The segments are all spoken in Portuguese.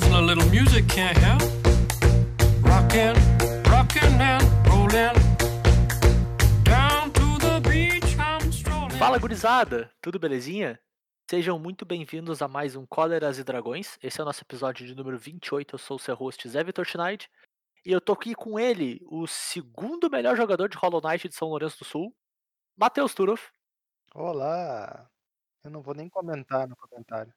A little music can't help. Rockin', rockin' and rollin'. Down to the beach I'm strolling. Fala gurizada, tudo belezinha? Sejam muito bem-vindos a mais um Cóleras e Dragões. Esse é o nosso episódio de número 28. Eu sou o seu host Zé Vitor Schneid. E eu tô aqui com ele, o segundo melhor jogador de Hollow Knight de São Lourenço do Sul, Matheus Turoff. Olá! Eu não vou nem comentar no comentário.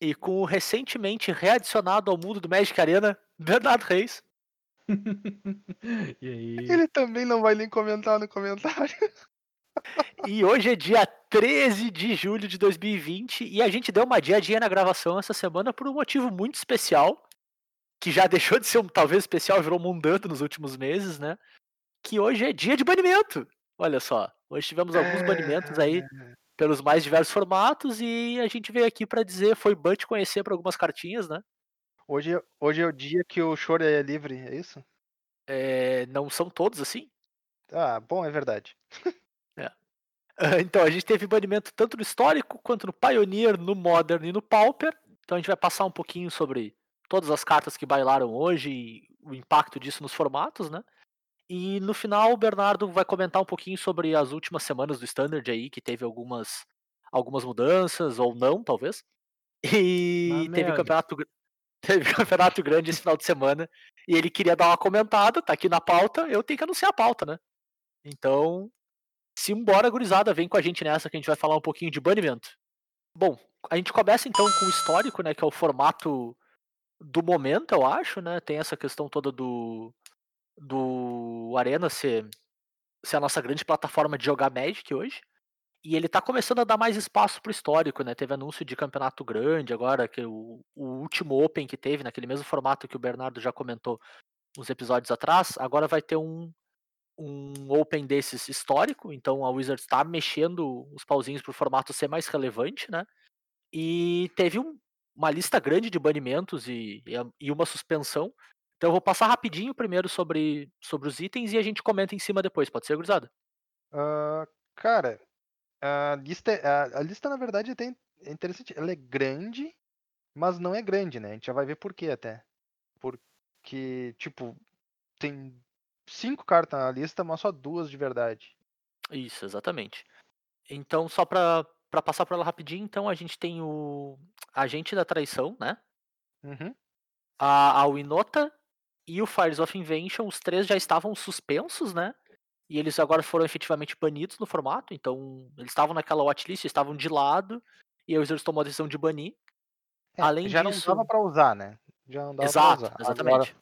E com o recentemente readicionado ao mundo do Magic Arena, Bernardo Reis. e aí? Ele também não vai nem comentar no comentário. E hoje é dia 13 de julho de 2020 e a gente deu uma adiadinha na gravação essa semana por um motivo muito especial, que já deixou de ser um talvez especial, virou mundano nos últimos meses, né? Que hoje é dia de banimento. Olha só, hoje tivemos alguns banimentos aí pelos mais diversos formatos e a gente veio aqui para dizer, foi bom te conhecer por algumas cartinhas, né? Hoje, hoje é o dia que o choro é livre, é isso? É, não são todos assim. Ah, bom, é verdade. Então, a gente teve banimento tanto no histórico quanto no Pioneer, no Modern e no Pauper. Então a gente vai passar um pouquinho sobre todas as cartas que bailaram hoje e o impacto disso nos formatos, né? E no final o Bernardo vai comentar um pouquinho sobre as últimas semanas do Standard aí, que teve algumas, algumas mudanças, ou não, talvez. E Uma teve merda. campeonato, teve campeonato grande esse final de semana. E ele queria dar uma comentada, tá aqui na pauta, eu tenho que anunciar a pauta, né? Então, simbora, gurizada, vem com a gente nessa que a gente vai falar um pouquinho de banimento. Bom, a gente começa então com o histórico, né, que é o formato do momento, eu acho, né? Tem essa questão toda do do Arena ser, ser a nossa grande plataforma de jogar Magic hoje. E ele tá começando a dar mais espaço pro histórico, né? Teve anúncio de campeonato grande agora, que o, o último Open que teve, naquele mesmo formato que o Bernardo já comentou uns episódios atrás, agora vai ter um, um Open desses histórico, então a Wizards está mexendo os pauzinhos pro formato ser mais relevante, né? E teve um- uma lista grande de banimentos e, e uma suspensão. Então eu vou passar rapidinho primeiro sobre, sobre os itens e a gente comenta em cima depois, pode ser, gurizada? Ah, cara, a lista, é- a, a lista na verdade até é interessante. Ela é grande, mas não é grande, né? A gente já vai ver por quê até. Porque, tipo, tem cinco cartas na lista, mas só duas de verdade. Isso, exatamente. Então, só pra, pra passar por ela rapidinho, então a gente tem o Agente da Traição, né? Uhum. A, a Winota e o Fires of Invention, os três já estavam suspensos, né? E eles agora foram efetivamente banidos no formato, então eles estavam naquela watchlist, estavam de lado, e a Wizards tomou a decisão de banir. É, Além já disso- não dava pra usar, né? Já não dava Exato, pra usar. exatamente. Agora,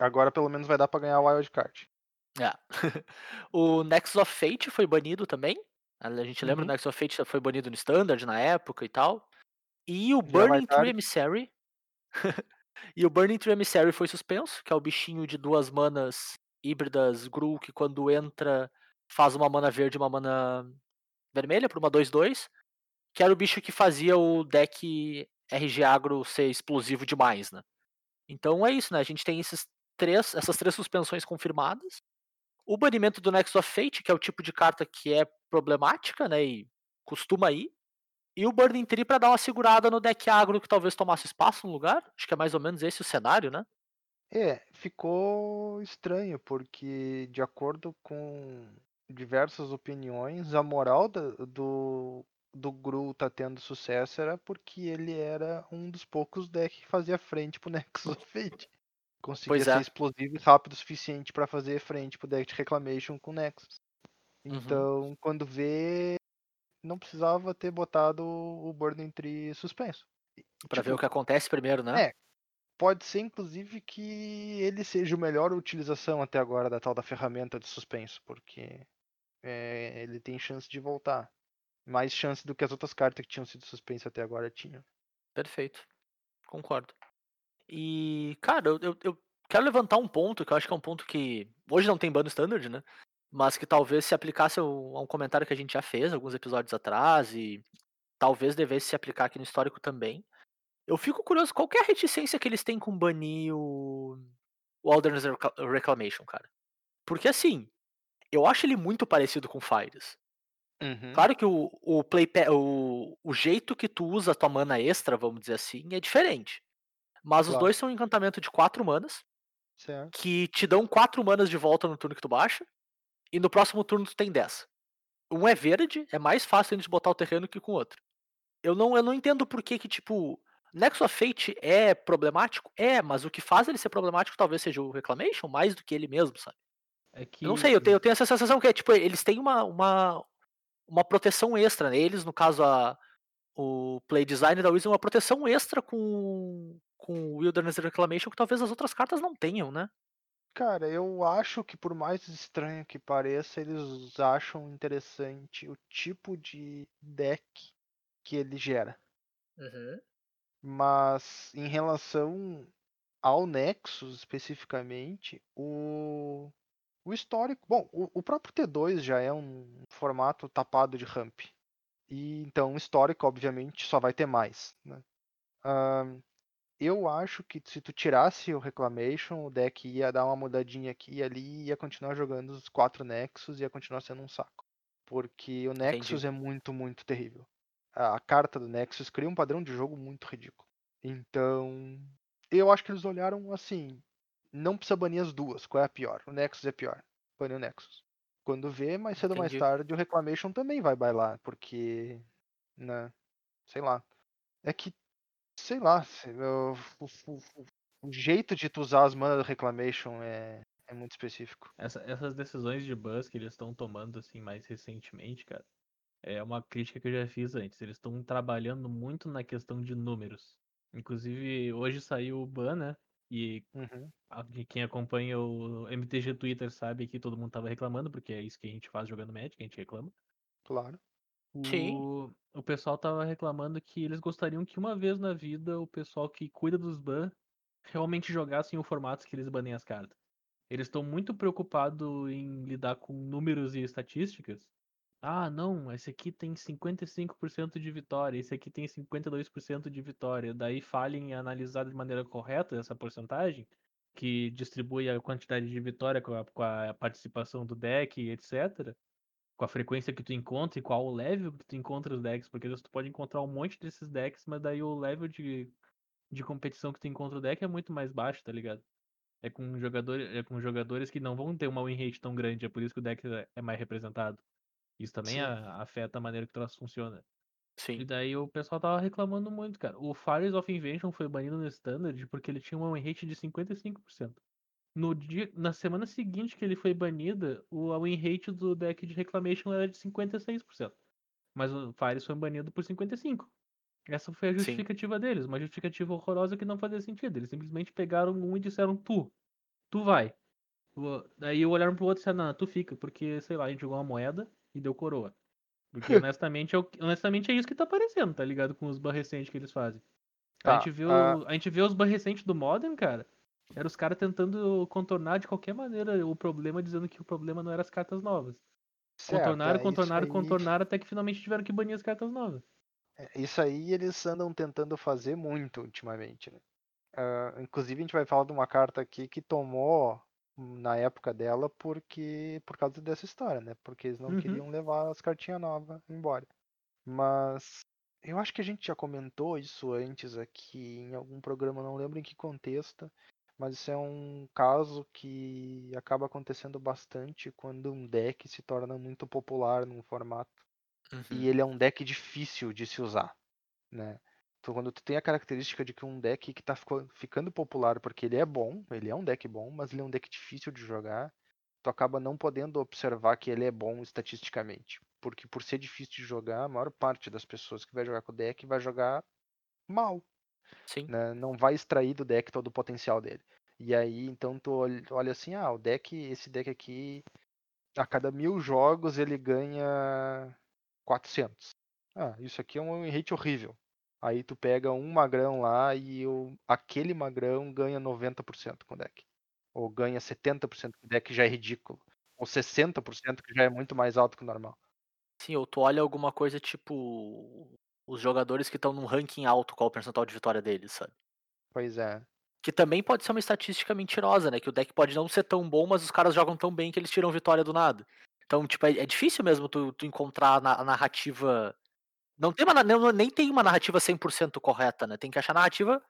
agora pelo menos vai dar pra ganhar o Wild Card. É. o Nexus of Fate foi banido também. A gente lembra Uhum. o Nexus of Fate foi banido no Standard na época e tal. E o Já vai Burning Tree. Emissary. e o Burning Tree Emissary foi suspenso, que é o bichinho de duas manas híbridas Gru, que quando entra faz uma mana verde e uma mana vermelha por uma 2-2. Que era o bicho que fazia o deck RG Agro ser explosivo demais, né? Então é isso, né? A gente tem esses três, essas três suspensões confirmadas. O banimento do Nexus of Fate, que é o tipo de carta que é problemática, né? E costuma ir. E o Burning Tree pra dar uma segurada no deck agro que talvez tomasse espaço no lugar. Acho que é mais ou menos esse o cenário, né? É, ficou estranho, porque de acordo com diversas opiniões, a moral da- do, do Gru tá tendo sucesso era porque ele era um dos poucos decks que fazia frente pro Nexus of Fate. Conseguia Pois ser é. explosivo e rápido o suficiente pra fazer frente pro deck de Reclamation com Nexus. Uhum. Então, quando vê, não precisava ter botado o Burning Tree suspenso. Pra ver Tipo, o que acontece primeiro, né? É. Pode ser, inclusive, que ele seja a melhor utilização até agora da tal da ferramenta de suspenso, porque é, ele tem chance de voltar. Mais chance do que as outras cartas que tinham sido suspensas até agora tinham. Perfeito. Concordo. E, cara, eu, eu, eu quero levantar um ponto que eu acho que é um ponto que hoje não tem bando standard, né? Mas que talvez se aplicasse a um comentário que a gente já fez alguns episódios atrás e talvez devesse se aplicar aqui no histórico também. Eu fico curioso qual que é a reticência que eles têm com banir o, o Reclamation, cara. Porque assim, eu acho ele muito parecido com Fires. Claro que o, o, play o, o jeito que tu usa a tua mana extra, vamos dizer assim, é diferente. Mas os Claro. dois são um encantamento de 4 manas, Certo. que te dão 4 manas de volta no turno que tu baixa, e no próximo turno tu tem 10. Um é verde, é mais fácil de botar o terreno que com o outro. Eu não, eu não entendo por que que, tipo, Nexus of Fate é problemático? É, mas o que faz ele ser problemático talvez seja o Reclamation, mais do que ele mesmo, sabe? É que Eu não sei, eu tenho, eu tenho essa sensação que é, tipo, eles têm uma, uma, uma proteção extra, né? Eles, no caso, a, o play design da Wizard, uma proteção extra com, com Wilderness Reclamation que talvez as outras cartas não tenham, né? Cara, eu acho que por mais estranho que pareça, eles acham interessante o tipo de deck que ele gera. Mas em relação ao Nexus especificamente, o, o histórico. Bom, o, o próprio T2 já é um formato tapado de ramp. E então o histórico, obviamente, só vai ter mais. Né? Ahn, eu acho que se tu tirasse o Reclamation, o deck ia dar uma mudadinha aqui e ali e ia continuar jogando os quatro Nexus e ia continuar sendo um saco. Porque o Nexus é muito, muito terrível. A carta do Nexus cria um padrão de jogo muito ridículo. Então, eu acho que eles olharam assim, não precisa banir as duas, qual é a pior? O Nexus é pior. Bane o Nexus. Quando vê, mais cedo ou mais Entendi. tarde, o Reclamation também vai bailar, porque, né, sei lá. É que, sei lá, o, o- o- jeito de tu usar as manas do Reclamation é, é muito específico. Essa- essas decisões de buzz que eles estão tomando assim mais recentemente, cara, é uma crítica que eu já fiz antes. Eles estão trabalhando muito na questão de números. Inclusive, hoje saiu o ban, né? E Uhum. a- quem acompanha o MTG Twitter sabe que todo mundo tava reclamando, porque é isso que a gente faz jogando Magic, a gente reclama. Claro. O, o pessoal tava reclamando que eles gostariam que uma vez na vida o pessoal que cuida dos ban realmente jogassem o formato que eles banem as cartas. Eles estão muito preocupados em lidar com números e estatísticas. Ah, não, esse aqui tem 55% de vitória, esse aqui tem 52% de vitória. Daí falhem em analisar de maneira correta essa porcentagem, que distribui a quantidade de vitória com a, com a participação do deck, etc com a frequência que tu encontra e qual o level que tu encontra os decks, porque às vezes tu pode encontrar um monte desses decks, mas daí o level de, de competição que tu encontra o deck é muito mais baixo, tá ligado? É com, jogador, é com jogadores que não vão ter uma win rate tão grande, é por isso que o deck é- é mais representado. Isso também a- afeta a maneira que o troço funciona. E Sim. daí o pessoal tava reclamando muito, cara. O Fires of Invention foi banido no Standard porque ele tinha uma win rate de 55%. No dia, na semana seguinte que ele foi banido, o a win rate do deck de Reclamation era de 56%. Mas o Fires foi banido por 55%. Essa foi a Sim. justificativa deles, uma justificativa horrorosa que não fazia sentido. Eles simplesmente pegaram um e disseram, tu, tu vai. O- Daí olharam pro outro e disseram, não, tu fica, porque, sei lá, a gente jogou uma moeda e deu coroa. Porque honestamente é, o- honestamente é isso que tá aparecendo, tá ligado? Com os ban recentes que eles fazem. a, Tá, gente viu, ah. a gente vê os ban recentes do Modern, cara. Era os caras tentando contornar de qualquer maneira o problema, dizendo que o problema não era as cartas novas. Certo, Contornaram, é, contornaram, aí- contornaram, até que finalmente tiveram que banir as cartas novas. É, Isso aí eles andam tentando fazer muito ultimamente, né? Ah, inclusive a gente vai falar de uma carta aqui que tomou na época dela porque por causa dessa história, né? Porque eles não Uhum. queriam levar as cartinhas novas embora. Mas eu acho que a gente já comentou isso antes aqui em algum programa, não lembro em que contexto, mas isso é um caso que acaba acontecendo bastante quando um deck se torna muito popular num formato Uhum. e ele é um deck difícil de se usar, né? Então quando tu tem a característica de que um deck que tá ficando popular porque ele é bom, ele é um deck bom, mas ele é um deck difícil de jogar, tu acaba não podendo observar que ele é bom estatisticamente, porque por ser difícil de jogar, a maior parte das pessoas que vai jogar com o deck vai jogar mal, Sim. né? Não vai extrair do deck todo o potencial dele. E aí, então tu olha assim, ah, o deck, esse deck aqui, a cada mil jogos ele ganha 400. Ah, isso aqui é um rate horrível. Aí tu pega um magrão lá e o, aquele magrão ganha 90% com o deck. Ou ganha 70% com o deck, já é ridículo. Ou 60%, que já é muito mais alto que o normal. Sim, ou tu olha alguma coisa tipo. Os jogadores que estão num ranking alto, qual o percentual de vitória deles, sabe? Pois é. Que também pode ser uma estatística mentirosa, né? Que o deck pode não ser tão bom, mas os caras jogam tão bem que eles tiram vitória do nada. Então, tipo, é, é difícil mesmo tu, tu encontrar na- a narrativa. Não tem uma, na- não- nem tem uma narrativa 100% correta, né? Tem que achar a narrativa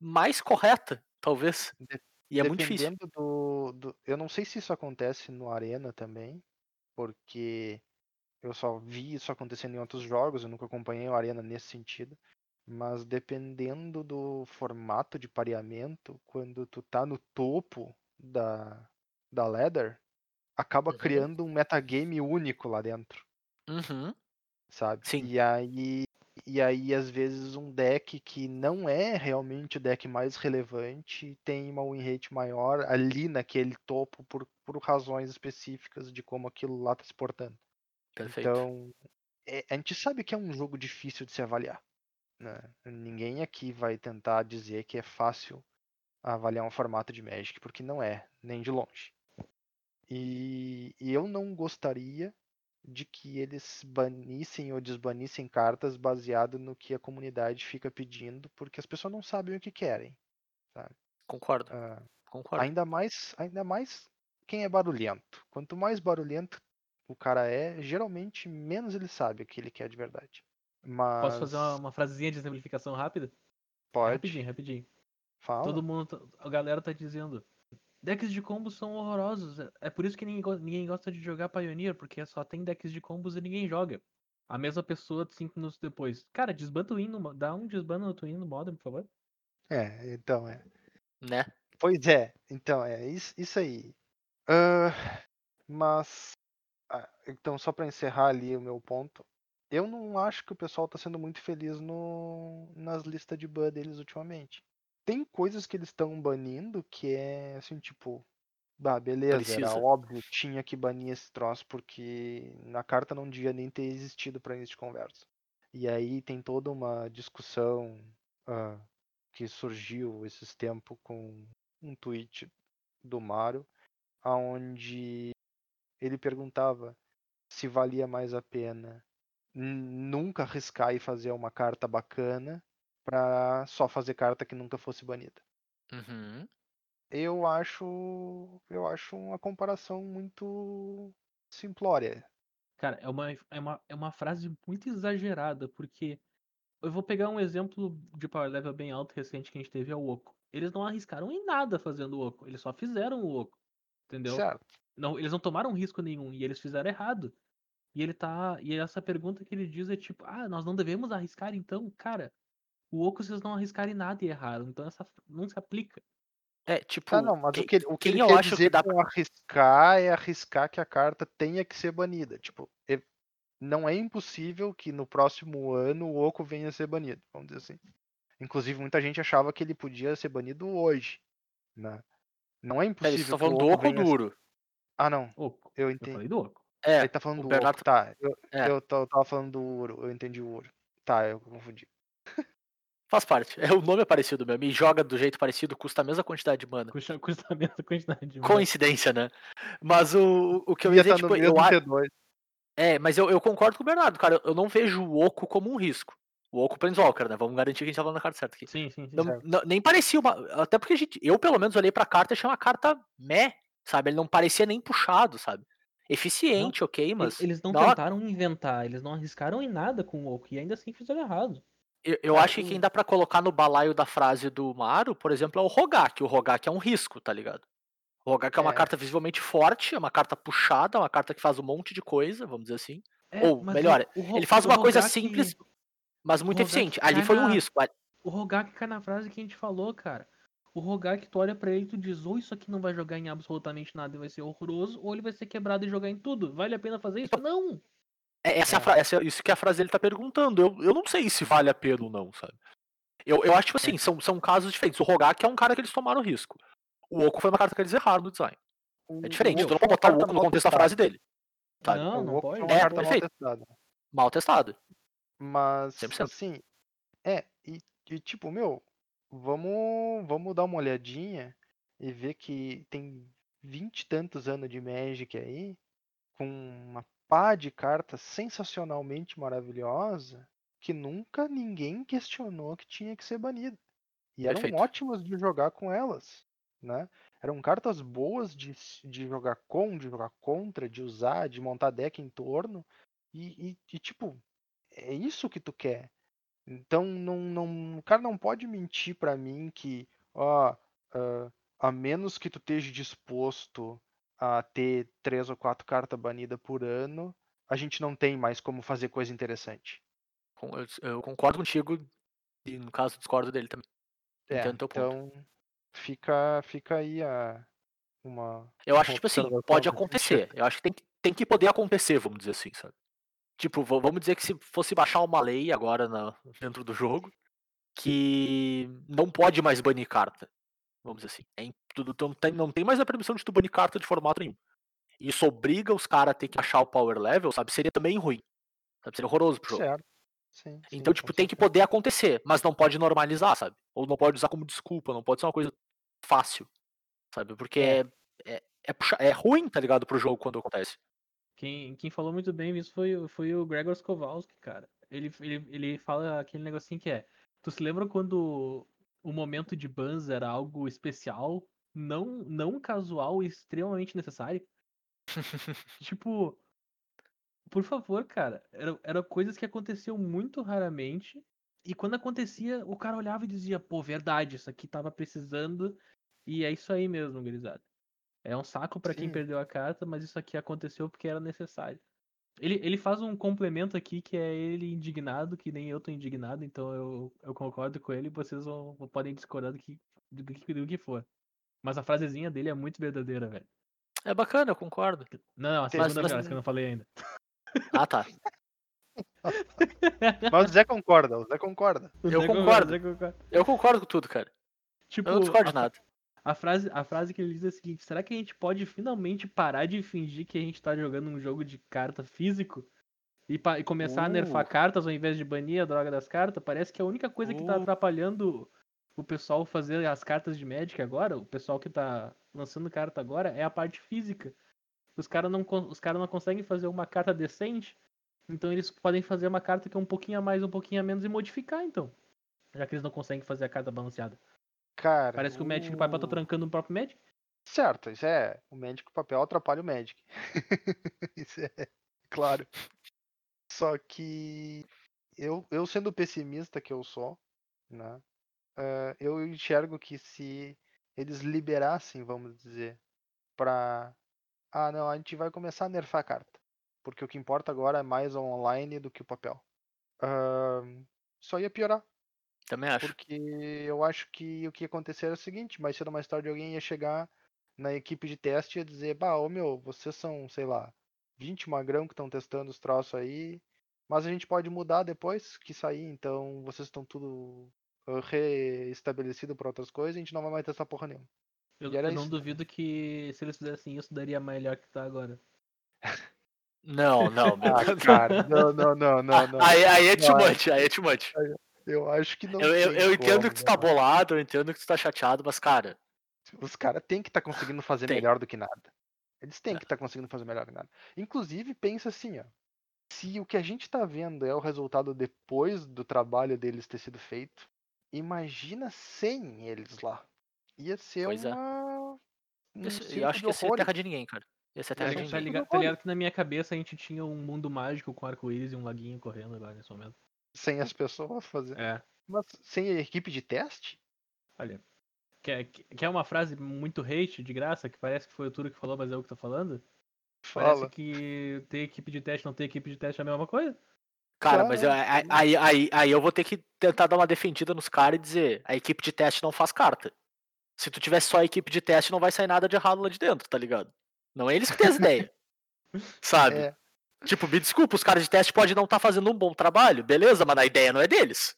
mais correta, talvez. De- E é muito difícil. Do, do. Eu não sei se isso acontece no Arena também, porque eu só vi isso acontecendo em outros jogos, eu nunca acompanhei o Arena nesse sentido. Mas dependendo do formato de pareamento, quando tu tá no topo da, da ladder, acaba Uhum. criando um metagame único lá dentro, Uhum. sabe? Sim. E aí, e aí, às vezes, um deck que não é realmente o deck mais relevante tem uma win rate maior ali naquele topo por, por razões específicas de como aquilo lá tá se portando. Perfeito. Então, é- a gente sabe que é um jogo difícil de se avaliar. né? Ninguém aqui vai tentar dizer que é fácil avaliar um formato de Magic, porque não é, nem de longe. E, e eu não gostaria de que eles banissem ou desbanissem cartas baseado no que a comunidade fica pedindo, porque as pessoas não sabem o que querem. Concordo. Ah, Concordo. ainda mais, ainda mais quem é barulhento. Quanto mais barulhento o cara é, geralmente menos ele sabe o que ele quer de verdade. Mas Posso fazer uma, uma frasezinha de exemplificação rápida? pode, Rapidinho, rapidinho. fala. Todo mundo, a galera tá dizendo. Decks de combos são horrorosos. é- É por isso que ninguém, ninguém gosta de jogar Pioneer, porque só tem decks de combos e ninguém joga. A mesma pessoa cinco minutos depois. Cara, desban Twin no, mo- dá um desban no Twin no Modern, por favor. É, então é. Né? Pois é, então é isso, isso aí. Ah, mas então só para encerrar ali o meu ponto, eu não acho que o pessoal tá sendo muito feliz no nas listas de ban deles ultimamente. Tem coisas que eles estão banindo que é assim, tipo, bah, beleza, era Precisa. óbvio, tinha que banir esse troço porque na carta não devia nem ter existido para início de conversa. E aí tem toda uma discussão ah, que surgiu esses tempos com um tweet do Mário, aonde ele perguntava se valia mais a pena nunca arriscar e fazer uma carta bacana pra só fazer carta que nunca fosse banida. Uhum. Eu acho, eu acho uma comparação muito simplória. Cara, é uma, é, uma, é uma frase muito exagerada, porque eu vou pegar um exemplo de power level bem alto recente que a gente teve, é o Oco. Eles não arriscaram em nada fazendo o Oco, eles só fizeram o Oco. Entendeu? Certo. Não, eles não tomaram risco nenhum e eles fizeram errado. E ele tá. E essa pergunta que ele diz é tipo, ah, nós não devemos arriscar então? Cara, o Oco vocês não arriscaram em nada e erraram, então essa não se aplica. É, tipo, Tá, não, mas quem, o que, o que quem ele eu quer acho que dizer dá com arriscar é arriscar que a carta tenha que ser banida. Tipo, e- não é impossível que no próximo ano o Oco venha a ser banido, vamos dizer assim. Inclusive, muita gente achava que ele podia ser banido hoje. Né? Não é impossível estão que o falando do Oco Oco Ah, não. Oco. Eu Eu entendi. falei do Oco. É, Ele tá falando o do Bernardo- Oco. Tá, eu, É. eu, tô- eu tava falando do Uro. Eu entendi o Uro. Tá, eu confundi. faz parte. É, o nome é parecido mesmo. E joga do jeito parecido, custa a mesma quantidade de mana. Custa, custa a mesma quantidade de mana. Coincidência, né? Mas o, o que eu Ia ia dizer, tá tipo, no eu, a- T2. É, mas eu, eu concordo com o Bernardo, cara. Eu não vejo o Oco como um risco. O Oco Planeswalker, né? Vamos garantir que a gente tá falando da carta certa aqui. Sim, sim, sim. Não- certo. não- nem parecia uma. Até porque a gente, eu, pelo menos, olhei pra carta e achei uma carta meh, sabe? Ele não parecia nem puxado, sabe? Eficiente, ok, Ele- mas. Eles não uma- tentaram inventar, eles não arriscaram em nada com o Oco e ainda assim fizeram errado. Eu, eu acho que quem dá pra colocar no balaio da frase do Maru, por exemplo, é o Rogak. O Rogak é um risco, tá ligado? O Rogak é uma É. carta visivelmente forte, é uma carta puxada, é uma carta que faz um monte de coisa, vamos dizer assim. É, Ou, melhor, o- o Ro- Ele faz uma coisa simples, mas muito eficiente. Ali foi um na- risco. O Rogak cai na frase que a gente falou, cara. O Rogak, tu olha pra ele e tu diz, ou isso aqui não vai jogar em absolutamente nada e vai ser horroroso, ou ele vai ser quebrado e jogar em tudo. Vale a pena fazer isso? Não! É, essa é É. fra- essa é isso que a frase dele tá perguntando. Eu, eu não sei se vale a pena ou não, sabe? Eu, eu acho, tipo É. assim, são, são casos diferentes. O Rogak é um cara que eles tomaram risco. O Oco foi uma carta que eles erraram no design. É diferente. o Tu não é pode botar o Oco no mal contexto da frase dele. Sabe? Não, O não Oco pode. é É, carta mal perfeito. testada. Mal testado. Mas, 100%. assim, é, e, e tipo, meu, vamos, vamos dar uma olhadinha e ver que tem vinte e tantos anos de Magic aí, com uma pá de cartas sensacionalmente maravilhosa, que nunca ninguém questionou que tinha que ser banida. E eram Perfeito. ótimas de jogar com elas, né? Eram cartas boas de, de jogar com, de jogar contra, de usar, de montar deck em torno. E, e- e, tipo, é isso que tu quer. Então não, não, o cara não pode mentir pra mim que, ó, ah, a menos que tu esteja disposto a ter três ou quatro cartas banidas por ano, a gente não tem mais como fazer coisa interessante. Eu, concordo contigo e no caso discordo dele também. É, então fica, fica aí a, uma. Eu acho, uma tipo assim, pode que acontecer. Eu acho que tem, que tem que poder acontecer, vamos dizer assim, sabe? Tipo, vamos dizer que se fosse baixar uma lei agora na- dentro do jogo que não pode mais banir carta. Vamos dizer assim. É tudo, não, tem, não tem mais a permissão de tu banir carta de formato nenhum. Isso obriga os caras a ter que achar o power level, sabe? Seria também ruim. Sabe? Seria horroroso pro jogo. Certo. Sim, Então, sim, tipo, com tem que poder acontecer, mas não pode normalizar, sabe? Ou não pode usar como desculpa, não pode ser uma coisa fácil, sabe? Porque É. é, é, é ruim, tá ligado, pro jogo quando acontece. Quem, quem falou muito bem isso foi, o- foi o Gregor Skowalski, cara. Ele, ele, ele fala aquele negocinho que é. Tu se lembra quando o momento de bans era algo especial, não, não casual e extremamente necessário? tipo, por favor, cara. Era, era coisas que aconteciam muito raramente. E quando acontecia, o cara olhava e dizia, pô, verdade, isso aqui tava precisando. E é isso aí mesmo, gurizada. É um saco pra quem perdeu a carta, mas isso aqui aconteceu porque era necessário. Ele, ele faz um complemento aqui que é ele indignado, que nem eu tô indignado, então eu, eu concordo com ele e vocês vão, podem discordar do que, do, que, do que for. Mas a frasezinha dele é muito verdadeira, velho. É bacana, eu concordo. Não, não, a segunda mas- frase que eu não falei ainda. Ah, tá. Mas o Zé concorda, o Zé concorda. Eu concordo. Zé concorda. Eu concordo com tudo, cara. Tipo, Eu não discordo de nada. A frase, a frase que ele diz é a seguinte: será que a gente pode finalmente parar de fingir que a gente tá jogando um jogo de carta físico? E, e começar a nerfar Uh. cartas ao invés de banir a droga das cartas? Parece que a única coisa que tá Uh. atrapalhando o pessoal fazer as cartas de Magic agora, o pessoal que tá lançando carta agora, é a parte física. Os caras não, os cara não conseguem fazer uma carta decente, então eles podem fazer uma carta que é um pouquinho a mais, um pouquinho a menos e modificar, então. Já que eles não conseguem fazer a carta balanceada. Cara. Parece que o Magic Piper tá o- trancando o próprio Magic. Certo, isso é. O Magic papel atrapalha o Magic. isso é claro. Só que eu, eu sendo pessimista que eu sou, né? eh, eu enxergo que se eles liberassem, vamos dizer, pra. Ah, não, a gente vai começar a nerfar a carta. Porque o que importa agora é mais o online do que o papel. Ahn, só ia piorar. Também acho. Porque eu acho que o que ia acontecer era o seguinte, mais cedo ou mais tarde alguém ia chegar na equipe de teste e ia dizer, bah, ô meu, vocês são, sei lá, 20 magrão que estão testando os troços aí, mas a gente pode mudar depois que sair, então vocês estão tudo uh, reestabelecido para outras coisas, a gente não vai mais testar porra nenhuma. Eu, era eu não isso. duvido que se eles fizessem isso, daria melhor que tá agora. Não, não, meu. Ah, cara, não, não, não, não, não. Aí, aí é too Não, much, aí é too much. Eu acho que não Eu, eu, eu entendo como, que tu tá não. bolado, eu entendo que tu tá chateado, mas, cara, Os caras têm que estar conseguindo fazer Tem. melhor do que nada. Eles têm que estar conseguindo fazer melhor do que nada. Inclusive, pensa assim, ó. Se o que a gente tá vendo é o resultado depois do trabalho deles ter sido feito, imagina sem eles lá. Ia ser Pois é. uma. Um circo eu acho que ia ser terra de ninguém, cara. Ia ser Tá, terra de ligado, tá, ninguém. ligado, tudo tá ligado que na minha cabeça a gente tinha um mundo mágico com arco-íris e um laguinho correndo agora nesse momento. Sem as pessoas fazer. É, Mas sem a equipe de teste? olha. Quer, quer uma frase muito hate, de graça, que parece que foi o Turo que falou, mas é eu que tô falando? Parece Fala. que ter equipe de teste não ter equipe de teste é a mesma coisa? Cara, mas eu- aí, aí, aí, eu vou ter que tentar dar uma defendida nos caras e dizer: a equipe de teste não faz carta. Se tu tivesse só a equipe de teste, não vai sair nada de errado lá de dentro, tá ligado? Não é eles que têm as ideias. Sabe? É, Tipo, me desculpa, os caras de teste podem não estar fazendo um bom trabalho, beleza, mas a ideia não é deles.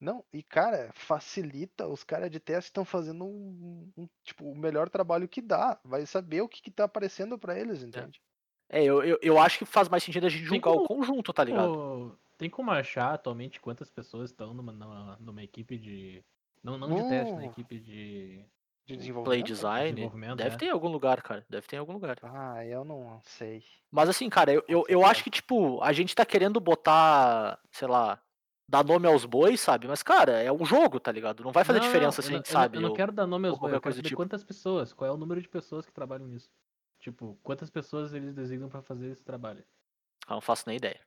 Não, e cara, facilita, os caras de teste estão fazendo um, um, tipo, o melhor trabalho que dá. Vai saber o que, que tá aparecendo pra eles, entende? É, eu, eu, eu acho que faz mais sentido a gente Tem julgar o como- conjunto, tá ligado? Tem como achar atualmente quantas pessoas estão numa, numa, numa equipe de. Não, não de teste, na Uh, equipe de De Play desenvolvimento. design. desenvolvimento. Deve é. ter em algum lugar, cara. Deve ter em algum lugar. Ah, eu não sei. Mas assim, cara, eu, eu, eu acho que, tipo, a gente tá querendo botar, sei lá, dar nome aos bois, sabe? Mas, cara, é um jogo, tá ligado? Não vai fazer Não, diferença não, se eu a gente eu sabe. Eu não ou- quero dar nome aos bois, eu quero saber tipo. quantas pessoas, qual é o número de pessoas que trabalham nisso. Tipo, quantas pessoas eles designam pra fazer esse trabalho. Eu não faço nem ideia.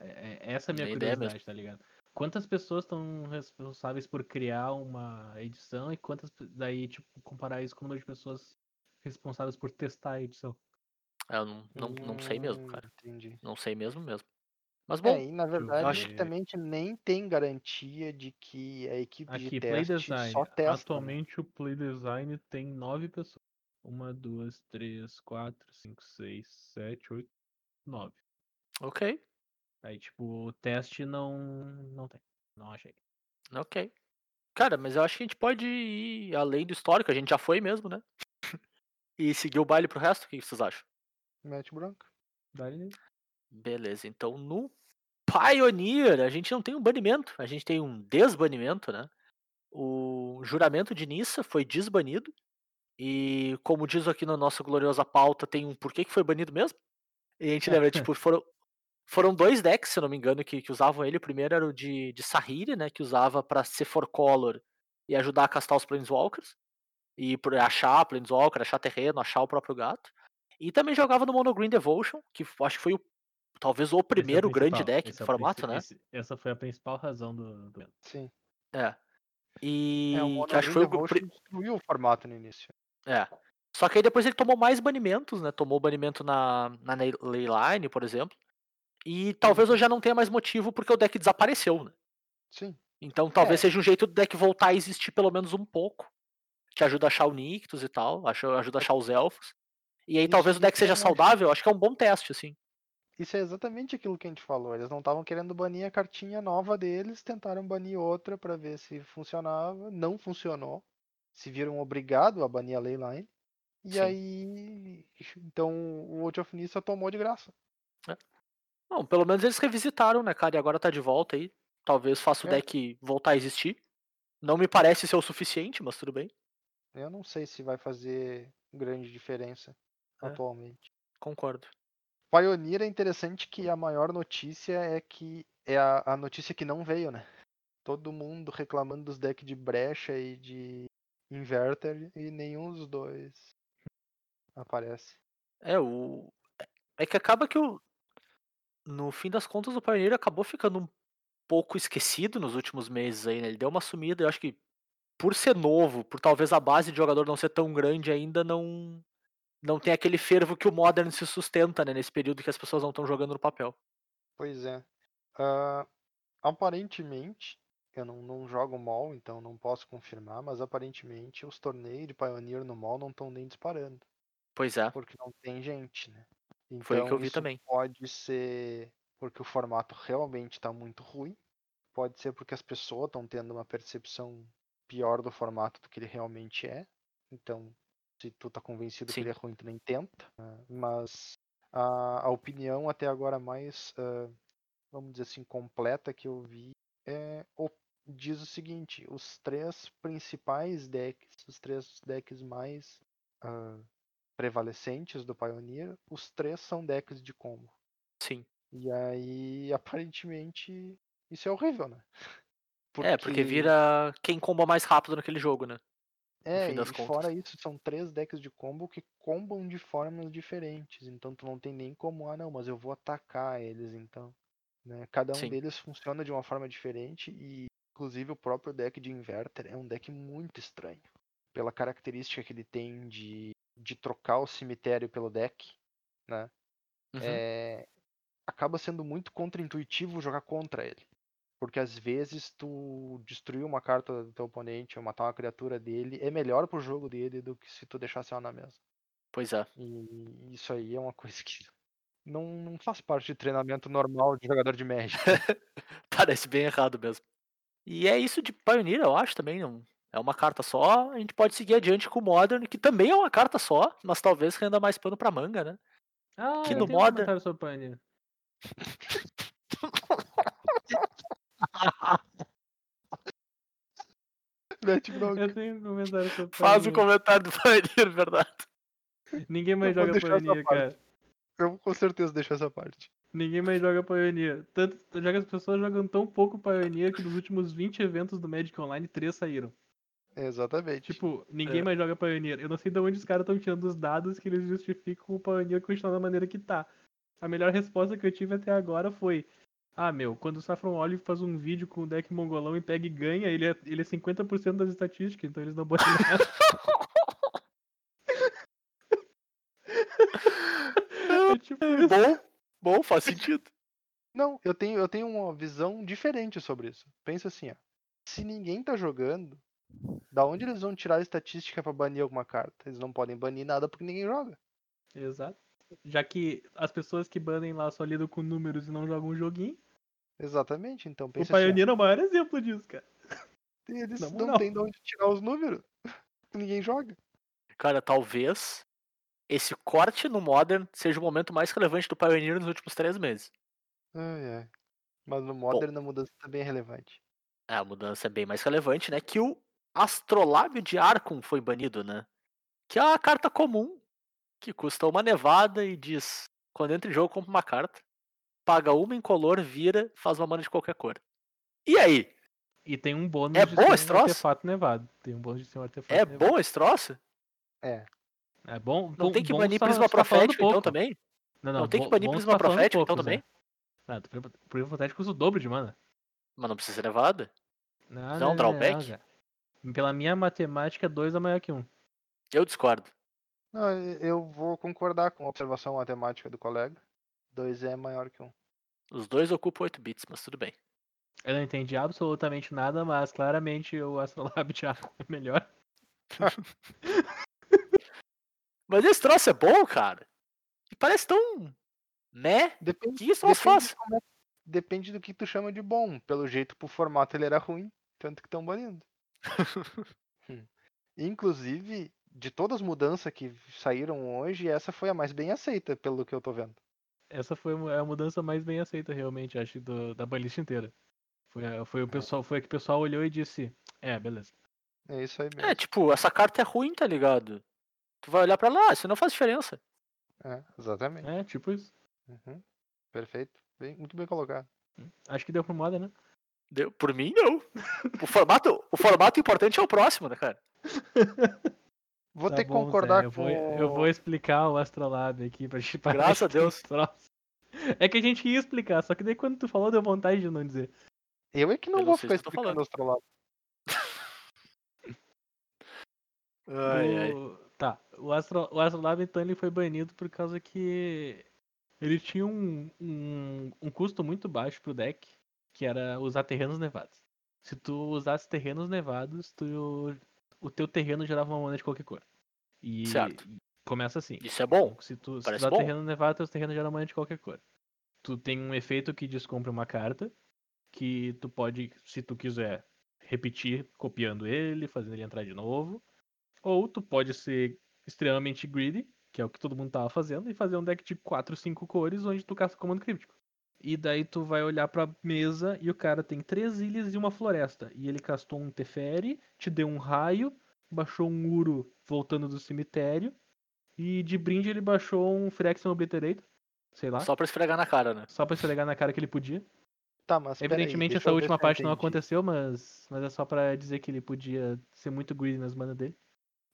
É, é- essa é a minha Nem ideia curiosidade, tá ligado? Quantas pessoas estão responsáveis por criar uma edição e quantas daí tipo comparar isso com o número de pessoas responsáveis por testar a edição. Eu não, não, não sei mesmo, Hum, cara. Entendi. Não sei mesmo mesmo. Mas bom, É, e na verdade, acho acho que- que também a gente nem tem garantia de que a equipe de Aqui, Play teste Design. só testa. né? Atualmente o Play Design tem nove pessoas. Uma, duas, três, quatro, cinco, seis, sete, oito, nove. ok, Aí, tipo, o teste não, não tem. Não achei. ok. Cara, mas eu acho que a gente pode ir além do histórico, a gente já foi mesmo, né? e seguir o baile pro resto, o que vocês acham? Mete branco. Dá-lhe Beleza, então no Pioneer a gente não tem um banimento, a gente tem um desbanimento, né? O juramento de Nissa foi desbanido. E como diz aqui na nossa gloriosa pauta, tem um porquê que foi banido mesmo. E a gente lembra, tipo, foram, foram dois decks, se eu não me engano, que, que usavam ele. O primeiro era o de, de Sahiri, né? Que usava pra ser for color e ajudar a castar os Planeswalkers. E por achar Planeswalker, achar terreno, achar o próprio gato. E também jogava no Mono Green Devotion, que acho que foi o, talvez o primeiro grande deck do formato, né? essa foi a principal razão do, do... Sim. É. E É, o que acho que foi o destruiu o formato no início. É. Só que aí depois ele tomou mais banimentos, né? Tomou banimento na, na Ley- Leyline, por exemplo. E talvez hoje já não tenha mais motivo porque o deck desapareceu, né? Sim. Então talvez É. seja um jeito do deck voltar a existir pelo menos um pouco. Que ajuda a achar o Nictus e tal, ajuda a achar os elfos. E aí Isso talvez o deck eu seja saudável, acho que é um bom teste, assim. Isso é exatamente aquilo que a gente falou. Eles não estavam querendo banir a cartinha nova deles, tentaram banir outra pra ver se funcionava. Não funcionou. Se viram obrigados a banir a Leyline. E Sim. aí. Então o World of Nissa tomou de graça. Bom, pelo menos eles revisitaram, né, cara? E agora tá de volta aí. Talvez faça o É. deck voltar a existir. Não me parece ser o suficiente, mas tudo bem. Eu não sei se vai fazer grande diferença É. atualmente. Concordo. Pioneer é interessante que a maior notícia é que é a, a notícia que não veio, né? Todo mundo reclamando dos decks de brecha e de inverter e nenhum dos dois aparece. É, o. É que acaba que o. No fim das contas, o Pioneer acabou ficando um pouco esquecido nos últimos meses aí, né? Ele deu uma sumida, eu acho que por ser novo, por talvez a base de jogador não ser tão grande ainda, não. Não tem aquele fervo que o Modern se sustenta, né? Nesse período que as pessoas não estão jogando no papel. Pois é. Ah, aparentemente, eu não, não jogo MOL, então não posso confirmar, mas aparentemente os torneios de Pioneer no MOL não estão nem disparando. Pois é. porque não tem gente, né? Então, Foi o que eu vi isso também. Pode ser porque o formato realmente está muito ruim. Pode ser porque as pessoas estão tendo uma percepção pior do formato do que ele realmente é. Então, se tu tá convencido Sim. que ele é ruim, tu nem tenta. né? Mas a, a opinião até agora mais, ah, vamos dizer assim, completa que eu vi é diz o seguinte: os três principais decks, os três decks mais ah, prevalecentes do Pioneer, os três são decks de combo. Sim. E aí, aparentemente, isso é horrível, né? É, porque vira quem comba mais rápido naquele jogo, né? É, e contas. fora isso, são três decks de combo que combam de formas diferentes. Então tu não tem nem como, ah não, mas eu vou atacar eles então. Né? Cada um Sim. deles funciona de uma forma diferente e inclusive o próprio deck de Inverter é um deck muito estranho. Pela característica que ele tem de, de trocar o cemitério pelo deck, né? Uhum. é, acaba sendo muito contraintuitivo jogar contra ele. Porque às vezes tu destruir uma carta do teu oponente ou matar uma criatura dele é melhor pro jogo dele do que se tu deixasse ela na mesa. Pois é. E isso aí é uma coisa que não, não faz parte de treinamento normal de jogador de Magic. Parece bem errado mesmo. E é isso de Pioneer, eu acho também. Não... É uma carta só. A gente pode seguir adiante com o Modern, que também é uma carta só, mas talvez renda mais pano pra manga, né? Ah, Que eu no tenho um Modern- comentário sobre bronca. Eu tenho um comentário sobre Faz o Pioneer. comentário do Pioneer, verdade. Ninguém mais Eu vou joga deixar parte. cara. Eu com certeza deixo essa parte. Ninguém mais joga Pioneer. Tanto já que as pessoas jogam tão pouco Pioneer que nos últimos 20 eventos do Magic Online, 3 saíram. Exatamente. Tipo, ninguém É. mais joga Pioneer. Eu não sei de onde os caras estão tirando os dados que eles justificam o Pioneer continuar da maneira que tá. A melhor resposta que eu tive até agora foi: Ah, meu, quando o Saffron Olive faz um vídeo com o deck mongolão e pega e ganha, ele é, ele é 50% das estatísticas, então eles não botam nada. é tipo isso. Bom, bom, faz sentido. Não, eu tenho, eu tenho uma visão diferente sobre isso. Pensa assim, ó. Se ninguém tá jogando, da onde eles vão tirar a estatística pra banir alguma carta? Eles não podem banir nada porque ninguém joga. Exato. Já que as pessoas que banem lá só lidam com números e não jogam um joguinho, Exatamente, então o pensa assim, ó, Pioneer é o maior exemplo disso, cara. eles na não moral. tem de onde tirar os números. Ninguém joga. Cara, talvez esse corte no Modern seja o momento mais relevante do Pioneer nos últimos três meses. Ai, ai. Mas no Modern a mudança também é relevante. É, a mudança é bem mais relevante, né? Que o Astrolábio de Arkham foi banido, né? Que é uma carta comum, que custa uma nevada e diz: quando entra em jogo, compra uma carta, paga uma incolor, vira, faz uma mana de qualquer cor. E aí? E tem um bônus É de bom esse um troço? artefato nevado. Tem um bônus de ser um artefato É nevado. bom esse troço? É. É bom. Não bom- tem que banir tá- Prisma tá Profético então pouco. também? Não, Não, não, tem que banir bom Prisma tá Profético então pouco, Zé. também? Ah, tu- Prisma Profético custa o dobro de mana. Mas não precisa ser nevada? Não, Não, drawback? Zé. Pela minha matemática, 2 é maior que 1. Um. Eu discordo. Não, eu- vou concordar com a observação matemática do colega. 2 é maior que 1. Um. Os dois ocupam 8 bits, mas tudo bem. Eu não entendi absolutamente nada, mas claramente o Astrolabe de Arco é melhor. Mas esse troço é bom, cara. E parece tão. Né? Depende, que troço depende, faz? de como é- depende do que tu chama de bom. Pelo jeito, pro formato ele era ruim, tanto que estão banindo. Inclusive, de todas as mudanças que saíram hoje, essa foi a mais bem aceita, pelo que eu tô vendo. Essa foi a mudança mais bem aceita, realmente, acho, do, da banlist inteira. Foi, a- foi o pessoal, foi a que o pessoal olhou e disse, é, beleza. É isso aí mesmo. É, tipo, essa carta é ruim, tá ligado? Tu vai olhar pra lá, isso não faz diferença. É, exatamente. É, tipo isso. Uhum. Perfeito. Bem- muito bem colocado. Acho que deu pro moda, né? Deu- Por mim, não. O formato, o formato importante é o próximo, né, cara? Vou Tá ter que bom, Zé, concordar eu com. vou, eu vou explicar o Astrolabe aqui pra gente parar Graças a Deus. É que a gente ia explicar, só que daí quando tu falou deu vontade de não dizer. Eu é que não Eu não vou ficar eu explicando falando. astrolado. Ai, ai. O- Tá, o, Astro, o Astrolabe então ele foi banido por causa que ele tinha um, um, um custo muito baixo pro deck, que era usar terrenos nevados. Se tu usasse terrenos nevados, tu, o teu terreno gerava uma mana de qualquer cor. E Certo. começa assim. Isso é bom. Se tu, se tu Parece usar bom. terreno nevado, teus terrenos geram mana de qualquer cor. Tu tem um efeito que descompra uma carta, que tu pode, se tu quiser, repetir copiando ele, fazendo ele entrar de novo. Ou tu pode ser extremamente greedy, que é o que todo mundo tava fazendo, e fazer um deck de 4, 5 cores onde tu caça comando críptico. E daí tu vai olhar pra mesa e o cara tem três ilhas e uma floresta. E ele castou um Teferi, te deu um raio, baixou um Uro voltando do cemitério. E de brinde ele baixou um Phyrexian Obliterator. Sei lá. Só, Só pra esfregar na cara, né? pra esfregar na cara que ele podia. Tá, mas. Evidentemente essa última parte não aconteceu, mas, mas é só pra dizer que ele podia ser muito greedy nas manas dele.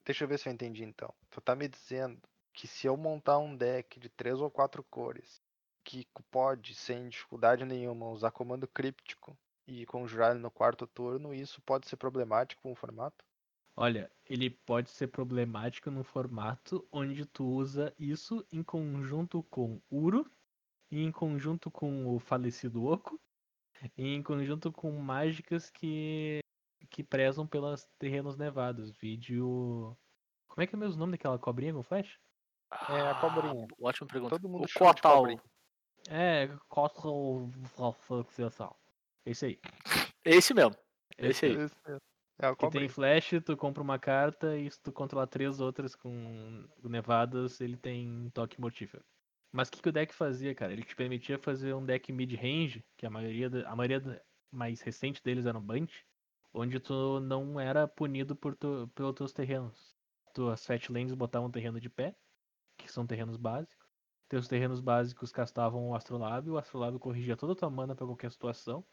Deixa eu ver se eu entendi então. Tu tá me dizendo que se eu montar um deck de três ou quatro cores, que pode, sem dificuldade nenhuma, usar comando críptico e conjurar ele no quarto turno, isso pode ser problemático com o formato? Olha, ele pode ser problemático no formato onde tu usa isso em conjunto com Uro, e em conjunto com o falecido Oco, e em conjunto com mágicas que que prezam pelos terrenos nevados. Vídeo. Como é que é mesmo o nome daquela cobrinha com flash? É, a cobrinha. Ah, Ótima pergunta. Todo mundo o chama É, Cottle. Esse aí. Esse mesmo. Esse aí. Esse mesmo. É Que tem cobrinha. flash, tu compra uma carta e se tu controlar três outras com nevadas, ele tem toque mortífero. Mas o que, que o deck fazia, cara? Ele te permitia fazer um deck mid-range, que a maioria, da- a maioria da- mais recente deles era um bunch, onde tu não era punido por tu, pelos teus terrenos. Tuas fat lands botavam terreno de pé, que são terrenos básicos. Teus terrenos básicos castavam o Astrolábio, o Astrolábio corrigia toda a tua mana pra qualquer situação.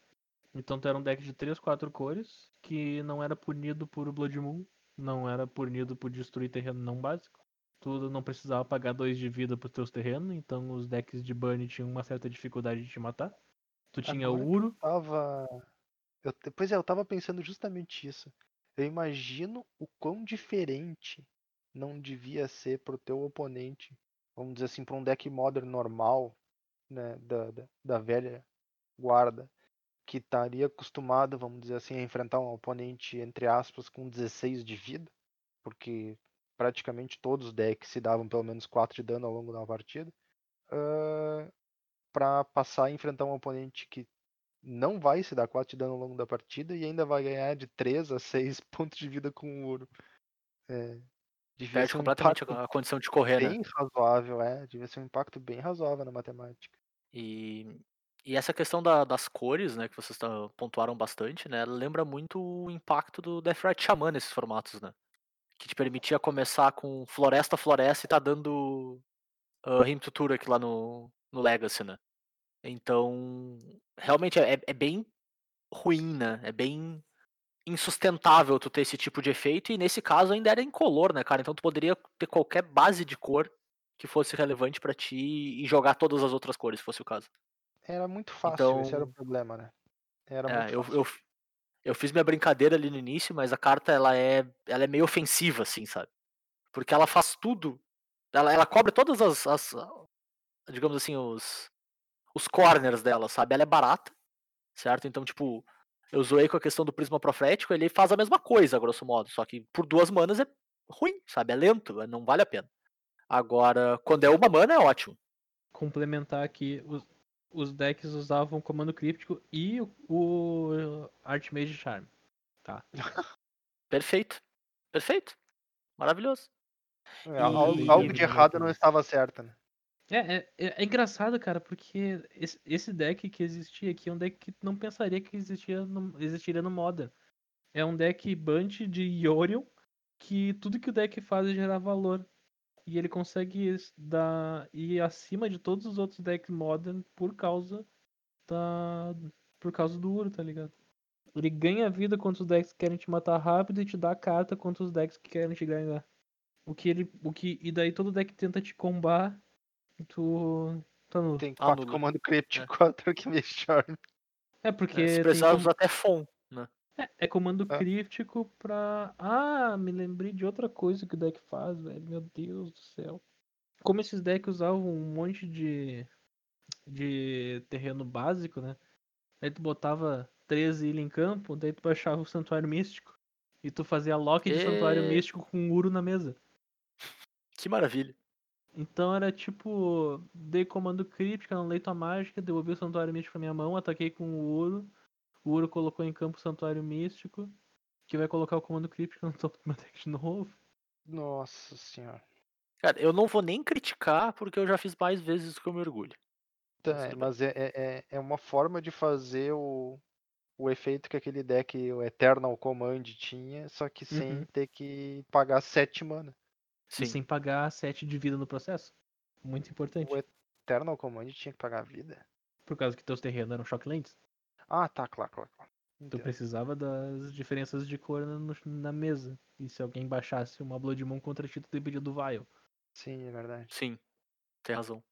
Então tu era um deck de 3, 4 cores, que não era punido por Blood Moon, não era punido por destruir terreno não básico. Tu não precisava pagar 2 de vida pros teus terrenos, então os decks de burn tinham uma certa dificuldade de te matar. Tu tinha Agora Uro, tava. Eu, pois é, eu tava pensando justamente isso. Eu imagino o quão diferente não devia ser pro teu oponente, vamos dizer assim, pra um deck modern normal, né, da, da, da velha guarda, que estaria acostumado, vamos dizer assim, a enfrentar um oponente, entre aspas, com 16 de vida, porque praticamente todos os decks se davam pelo menos 4 de dano ao longo da partida, ah, pra passar a enfrentar um oponente que não vai se dar 4 de dano ao longo da partida e ainda vai ganhar de 3 a 6 pontos de vida com o ouro. É, devia Perde um completamente a condição de correr, né? bem razoável, é. Devia ser um impacto bem razoável na matemática. E, e essa questão da- das cores, né, que vocês pontuaram bastante, né, lembra muito o impacto do Deathrite Shaman nesses formatos, né? Que te permitia começar com floresta, floresta e tá dando uh, Rim Tutura aqui lá no, no Legacy, né? Então, realmente é, é bem ruim, né? É bem insustentável tu ter esse tipo de efeito, e nesse caso ainda era incolor, né, cara? Então tu poderia ter qualquer base de cor que fosse relevante pra ti e jogar todas as outras cores, se fosse o caso. Era muito fácil, esse era o Então- problema, né? Era É, muito eu, fácil. eu, eu fiz minha brincadeira ali no início, mas a carta ela é, ela é meio ofensiva, assim, sabe? Porque ela faz tudo. Ela, ela cobre todas as, as- digamos assim, os, os corners dela, sabe? Ela é barata, certo? Então, tipo, eu zoei com a questão do prisma profético, ele faz a mesma coisa, grosso modo, só que por duas manas é ruim, sabe? É lento, não vale a pena. Agora, quando é uma mana, é ótimo. complementar aqui, os, os decks usavam o comando críptico e o, o Archmage Charm. Tá. Perfeito. Perfeito. Maravilhoso. É, algo, E- algo de errado não estava certo, né? É, é, é- é engraçado, cara, porque esse, deck que existia aqui é um deck que não pensaria que existia no, existiria no Modern. É um deck Bunt de Yorion, que tudo que o deck faz é gerar valor. E ele consegue dar, ir acima de todos os outros decks Modern por causa da. Por causa do Uro, tá ligado? Ele ganha vida contra os decks que querem te matar rápido e te dá carta contra os decks que querem te ganhar. O que ele. O que, e daí todo deck tenta te combar tu. Tá no. Tem quatro no- comando críptico, quatro que me charme. É porque É, se precisar usar até FON. Né? é, é comando É. críptico pra. Ah, me lembrei de outra coisa que o deck faz, velho. Meu Deus do céu. Como esses decks usavam um monte de. de terreno básico, né? Aí tu botava 13 ilhas em campo, daí tu baixava o Santuário Místico. E tu fazia lock de Santuário E- Místico com Uro na mesa. Que maravilha. Então era tipo, dei comando críptico, não leito a mágica, devolvi o Santuário Místico pra minha mão, ataquei com o Uro. O Uro colocou em campo o Santuário Místico, que vai colocar o comando críptico no topo do meu deck de novo. Nossa senhora. Cara, eu não vou nem criticar porque eu já fiz mais vezes que eu me orgulho. Tá, Mas é, mas é, é, é- uma forma de fazer o, o efeito que aquele deck, o Eternal Command, tinha, só que sem Uhum. ter que pagar 7 mana. Sim. E sem pagar 7 de vida no processo. Muito importante. O Eternal Command tinha que pagar vida? Por causa que teus terrenos eram Shocklands. Ah, tá, claro, claro. claro. Tu Entendo. precisava das diferenças de cor no- na mesa. E se alguém baixasse uma Blood Moon contra ti, tu dependia do Vile. Sim, é verdade. Sim. Tem razão.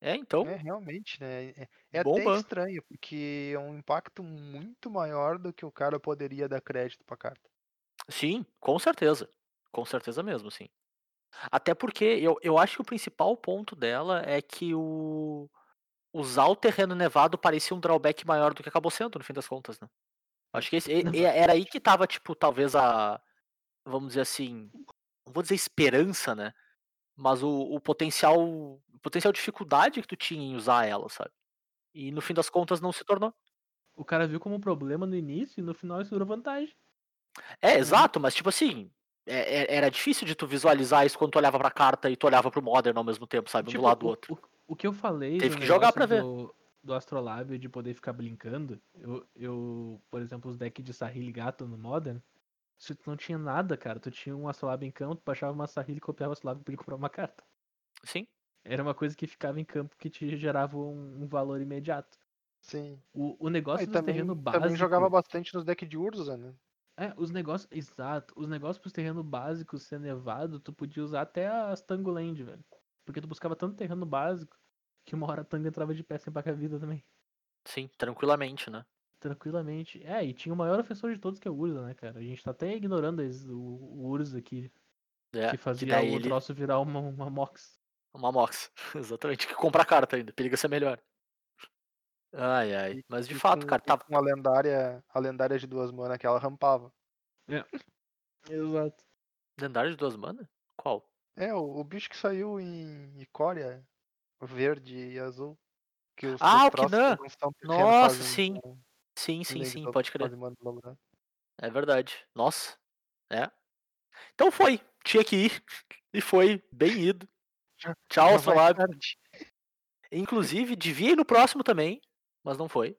É, então. É, realmente, né? É, é até estranho, porque é um impacto muito maior do que o cara poderia dar crédito pra carta. Sim, com certeza. Com certeza mesmo, sim. Até porque eu, eu acho que o principal ponto dela é que o usar o terreno nevado parecia um drawback maior do que acabou sendo, no fim das contas, né? Acho que esse, era aí que tava, tipo, talvez a. Vamos dizer assim. Não vou dizer esperança, né? Mas o, o potencial. O potencial dificuldade que tu tinha em usar ela, sabe? E no fim das contas não se tornou. O cara viu como um problema no início e no final isso virou vantagem. É, exato, mas tipo assim. É- é- era difícil de tu visualizar isso quando tu olhava pra carta e tu olhava pro Modern ao mesmo tempo, sabe? Um Tipo, do lado do o, outro. O, o que eu falei Teve do que jogar pra ver. do, do Astrolábio de poder ficar brincando, eu, eu, por exemplo, os decks de Sahil Gato no Modern, se tu não tinha nada, cara, tu tinha um Astrolábio em campo, tu baixava uma Sahil e copiava o Astrolábio pra ele comprar uma carta. Sim. Era uma coisa que ficava em campo que te gerava um, um valor imediato. Sim. O, o Ah, negócio e do também, terreno básico. também jogava bastante nos decks de Urza, né? É, os negócios. Exato. Os negócios pros terrenos básicos ser nevado, tu podia usar até as Tangoland, velho. Porque tu buscava tanto terreno básico que uma hora a Tango entrava de pé sem pagar vida também. Sim, tranquilamente, né? Tranquilamente. É, e tinha o maior ofensor de todos que é o Urza, né, cara? A gente tá até ignorando esse- o, o Urza aqui, É, que fazia daí o ele- troço virar uma, uma Mox. Uma Mox. Exatamente, que compra carta ainda. Periga ser melhor. Ai, ai. Mas de E fato, com- cara, tá. Com a lendária, a lendária de duas manas que ela rampava. Exato. Lendário de duas mana? Qual? É, o, o bicho que saiu em Icória, verde e azul. Que os, Ah, o Kinan! Nossa, sim. um Sim, sim, sim, do- pode crer. É verdade. Nossa. É. Então foi. Tinha que ir. E foi. Bem ido. Tchau, tarde. Inclusive, devia ir no próximo também. Mas não foi.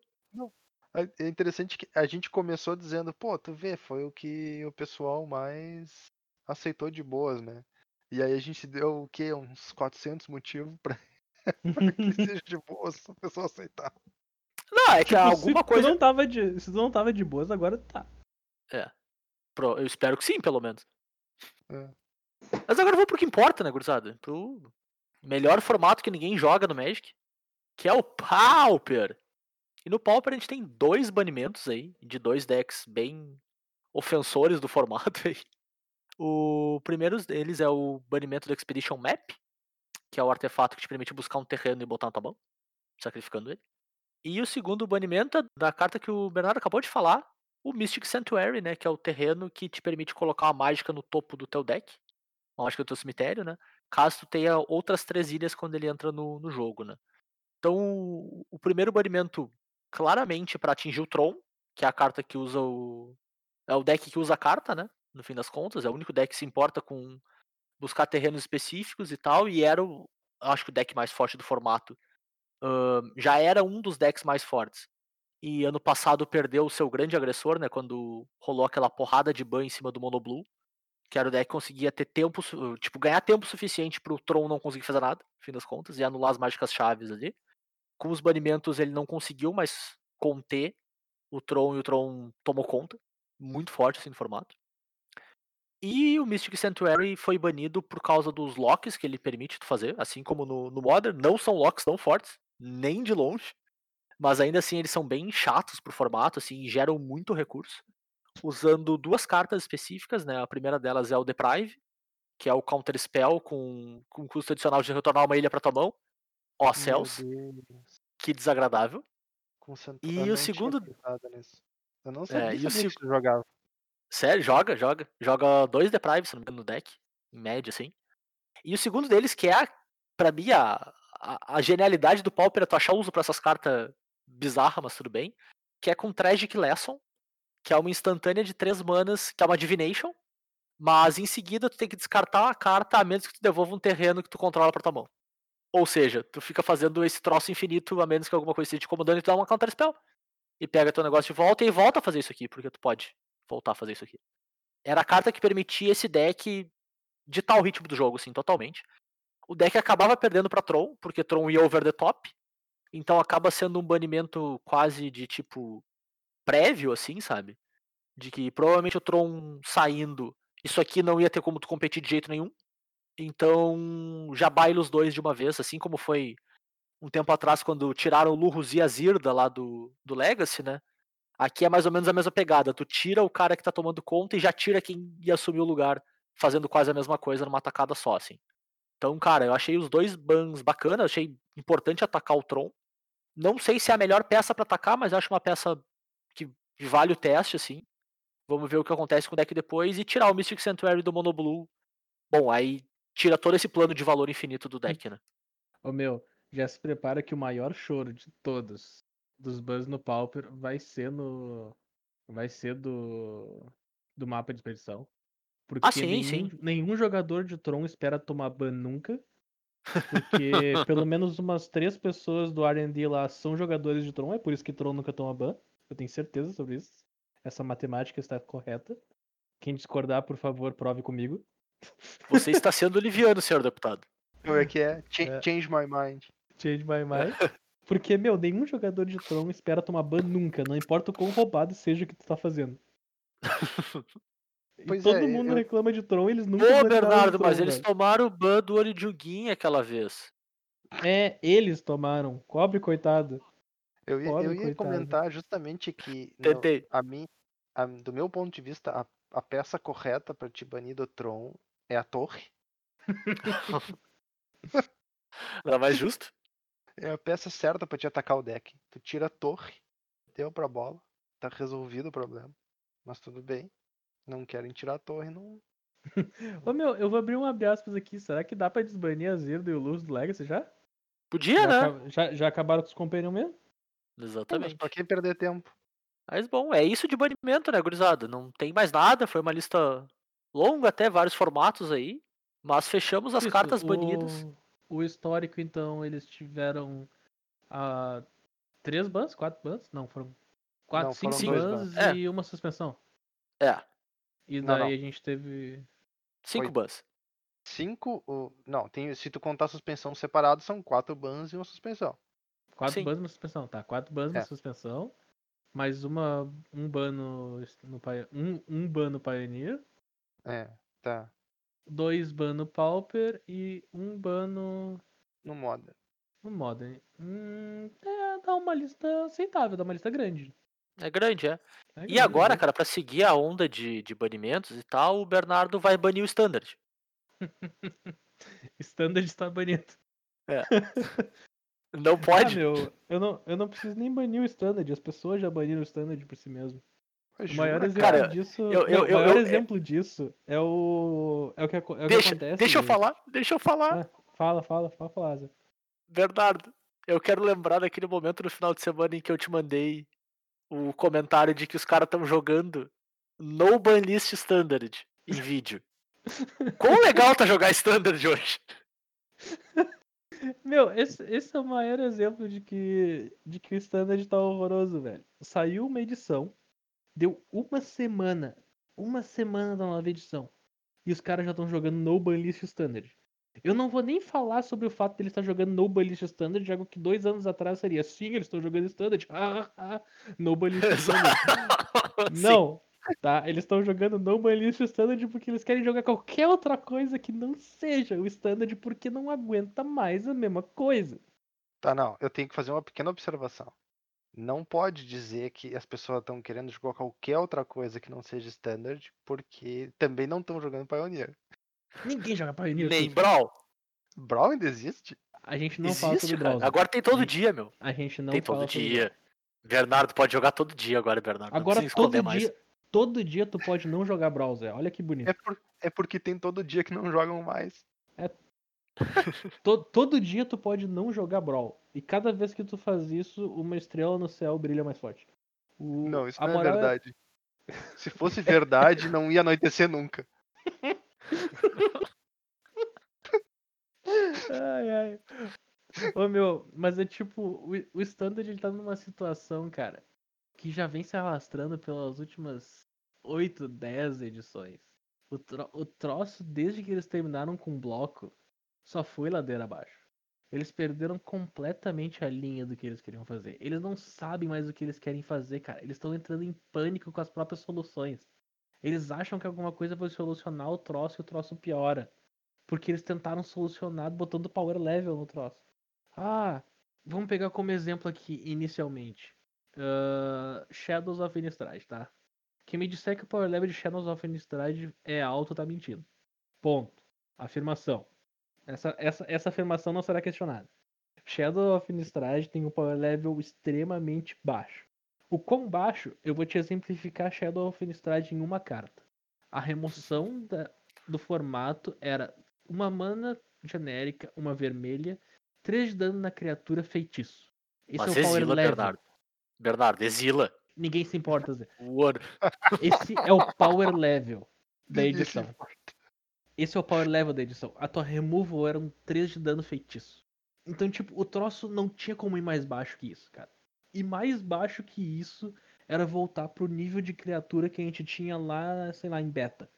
É é interessante que a gente começou dizendo, pô, tu vê, foi o que o pessoal mais aceitou de boas, né? E aí a gente deu o quê? Uns 400 motivos pra que seja de boas o pessoal aceitar. Não, é que Tipo, alguma se coisa. Tu não tava de, se tu não tava de boas, agora tá. Pro- Eu espero que sim, pelo menos. É. Mas agora vamos pro que importa, né, gurizada? Pro melhor formato que ninguém joga no Magic, que é o Pauper. E no Pauper a gente tem dois banimentos aí, de dois decks bem ofensores do formato aí. O primeiro deles é o banimento do Expedition Map, que é o artefato que te permite buscar um terreno e botar na tua mão, sacrificando ele. E o segundo banimento é da carta que o Bernardo acabou de falar, o Mystic Sanctuary, né, que é o terreno que te permite colocar uma mágica no topo do teu deck, uma mágica do teu cemitério, né, caso tu tenha outras três ilhas quando ele entra no, no jogo, né. Então, o- o primeiro banimento, claramente para atingir o Tron, que é a carta que usa o... é o deck que usa a carta, né, no fim das contas, é o único deck que se importa com buscar terrenos específicos e tal, e era o, acho que o deck mais forte do formato. Ahn, já era um dos decks mais fortes. E ano passado perdeu o seu grande agressor, né? Quando rolou aquela porrada de ban em cima do Mono Blue. Que era o deck que conseguia ter tempo, tipo, ganhar tempo suficiente pro Tron não conseguir fazer nada, no fim das contas, e anular as mágicas chaves ali. Com os banimentos ele não conseguiu mais conter o Tron e o Tron tomou conta. Muito forte assim no formato. E o Mystic Sanctuary foi banido por causa dos locks que ele permite tu fazer, assim como no, no Modern. Não são locks tão fortes, nem de longe. Mas ainda assim eles são bem chatos pro formato, assim, e geram muito recurso. Usando duas cartas específicas, né? A primeira delas é o Deprive, que é o Counter Spell com, com custo adicional de retornar uma ilha pra tua mão. Ó, céus, que desagradável. Com cento- E eu o segundo-. Eu não É, sabia, e o que tu jogava. Sério, joga, joga. Joga dois Deprive, se não me engano, no deck. Em média, assim. E o segundo deles, que é, a- pra mim, a, a, a genialidade do Pauper é tu achar uso pra essas cartas bizarras, mas tudo bem. Que é com Tragic Lesson, que é uma instantânea de três manas, que é uma Divination. Mas em seguida tu tem que descartar a carta a menos que tu devolva um terreno que tu controla pra tua mão. Ou seja, tu fica fazendo esse troço infinito a menos que alguma coisa esteja te incomodando e tu dá uma Counter Spell. E pega teu negócio de volta e volta a fazer isso aqui, porque tu pode voltar a fazer isso aqui. Era a carta que permitia esse deck ditar o ritmo do jogo, assim, totalmente. O deck acabava perdendo pra Tron, porque Tron ia over the top. Então acaba sendo um banimento quase de tipo prévio, assim, sabe? De que provavelmente o Tron saindo, isso aqui não ia ter como tu competir de jeito nenhum. Então já baila os dois de uma vez, assim como foi um tempo atrás quando tiraram o Lurrus e a Zirda lá do, do Legacy, né? Aqui é mais ou menos a mesma pegada. Tu tira o cara que tá tomando conta e já tira quem ia assumir o lugar, fazendo quase a mesma coisa numa tacada só, assim. Então, cara, eu achei os dois bans bacanas, achei importante atacar o Tron. Não sei se é a melhor peça pra atacar, mas acho uma peça que vale o teste, assim. Vamos ver o que acontece com o deck depois e tirar o Mystic Sanctuary do Mono Blue. Bom, aí tira todo esse plano de valor infinito do deck, né? Ô meu, já se prepara que o maior choro de todos dos Buzz no Pauper vai ser no. Vai ser do. do mapa de expedição. Porque Ah, sim, nenhum, sim. nenhum jogador de Tron espera tomar ban nunca. Porque pelo menos umas três pessoas do RD lá são jogadores de Tron, é por isso que Tron nunca toma ban. Eu tenho certeza sobre isso. Essa matemática está correta. Quem discordar, por favor, prove comigo. Você está sendo liviano, senhor deputado. Como é que é? Cha- É. Change my mind. Change my mind. Porque, meu, nenhum jogador de Tron espera tomar ban nunca, não importa o quão roubado seja o que tu tá fazendo. E Pois todo é, mundo eu- reclama de Tron, eles nunca Ô, baniram Bernardo, Tron, mas eles velho. tomaram o ban do olho de Huguinha aquela vez. É, eles tomaram. Cobre, coitado. Eu ia, Pobre eu ia coitado. comentar justamente que, no- Tentei. a mim, a- do meu ponto de vista, a, a peça correta pra te banir do Tron é a torre. Nada mais justo. É a peça certa pra te atacar o deck. Tu tira a torre, deu pra bola, tá resolvido o problema. Mas tudo bem. Não querem tirar a torre, não. Ô meu, eu vou abrir um abre aspas aqui. Será que dá pra desbanir a Zirdo e o Luz do Legacy já? Podia, já, né? já, já acabaram com os Companion mesmo? Mas Exatamente. pra que perder tempo? Mas bom, é isso de banimento, né, gurizada? Não tem mais nada, foi uma lista longa até, vários formatos aí. Mas fechamos as Isso, cartas banidas. O, o histórico, então, eles tiveram ah, três bans? Quatro bans? Não, foram quatro, Não, cinco foram bans. É. e uma suspensão. É, E Não, daí não. a gente teve. cinco Foi. bans. Cinco. o- Não, tem, se tu contar a suspensão separado, são quatro bans e uma suspensão. Quatro Sim. bans e uma suspensão, tá? Quatro bans e uma É. suspensão. Mais uma, um ban no, no um, um ban no Pioneer. É, tá. Dois ban no Pauper e um ban no, No moda. no Modern. Hum, é, dá uma lista aceitável, dá uma lista grande. É grande, é. É E grande, agora, grande. cara, pra seguir a onda de, de banimentos e tal, o Bernardo vai banir o Standard. Standard está banido. Não Ah, pode. meu, eu não, eu não preciso nem banir o Standard, as pessoas já baniram o Standard por si mesmo. O maior exemplo cara, disso. eu- eu- eu- maior exemplo disso é o. É o que, é o que deixa, acontece. deixa eu gente. falar, deixa eu falar. Ah, fala, fala, fala, fala. Zé. Bernardo, eu quero lembrar daquele momento no final de semana em que eu te mandei o comentário de que os caras estão jogando no banlist standard em vídeo. Quão legal tá jogar standard hoje? Meu, esse, esse é o maior exemplo de que, de que o Standard tá horroroso, velho. Saiu uma edição, deu uma semana, uma semana da nova edição, e os caras já estão jogando no banlist Standard. Eu não vou nem falar sobre o fato de eles estar jogando no banlist Standard, algo que dois anos atrás seria sim, eles estão jogando Standard, no banlist Standard. Não, tá? Eles estão jogando no banlist Standard porque eles querem jogar qualquer outra coisa que não seja o Standard porque não aguenta mais a mesma coisa. Tá, não. Eu tenho que fazer uma pequena observação. Não pode dizer que as pessoas estão querendo jogar qualquer outra coisa que não seja standard, porque também não estão jogando Pioneer. Ninguém joga Pioneer. Nem. Brawl. Brawl ainda existe? A gente não fala Existe, sobre cara. browser. Agora tem todo dia, meu. A gente não Tem fala todo sobre dia. Bernardo pode jogar todo dia agora, Bernardo. Agora todo mais. dia, todo dia tu pode não jogar browser. Olha que bonito. É, por- é porque tem todo dia que não jogam mais. To- todo dia tu pode não jogar brawl. E cada vez que tu faz isso, uma estrela no céu brilha mais forte. O- Não, isso a não é moral verdade. Se fosse verdade, não ia anoitecer nunca. Ai, ai. Ô meu, mas é tipo, o, o Standard ele tá numa situação, cara, que já vem se arrastando pelas últimas 8, 10 edições. O, tro- o troço, desde que eles terminaram com o bloco, só foi ladeira abaixo. Eles perderam completamente a linha do que eles queriam fazer. Eles não sabem mais o que eles querem fazer, cara. Eles estão entrando em pânico com as próprias soluções. Eles acham que alguma coisa vai solucionar o troço e o troço piora. Porque eles tentaram solucionar botando power level no troço. Ah, vamos pegar como exemplo aqui, inicialmente. Ah, Shadows of Innistrad, tá? Quem me disser que o power level de Shadows of Innistrad é alto, tá mentindo. Ponto. Afirmação. Essa, essa, essa afirmação não será questionada. Shadow of Innistrad tem um power level extremamente baixo. O quão baixo, eu vou te exemplificar Shadow of Innistrad em uma carta. A remoção da- do formato era uma mana genérica, uma vermelha, 3 de dano na criatura feitiço. Esse Mas é o power exila, level. Bernardo. Bernardo, exila. Ninguém se importa, Zé. Esse é o power level da Ninguém se edição. Esse é o power level da edição. A tua removal era um 3 de dano feitiço. Então, tipo, o troço não tinha como ir mais baixo que isso, cara. E mais baixo que isso era voltar pro nível de criatura que a gente tinha lá, sei lá, em beta.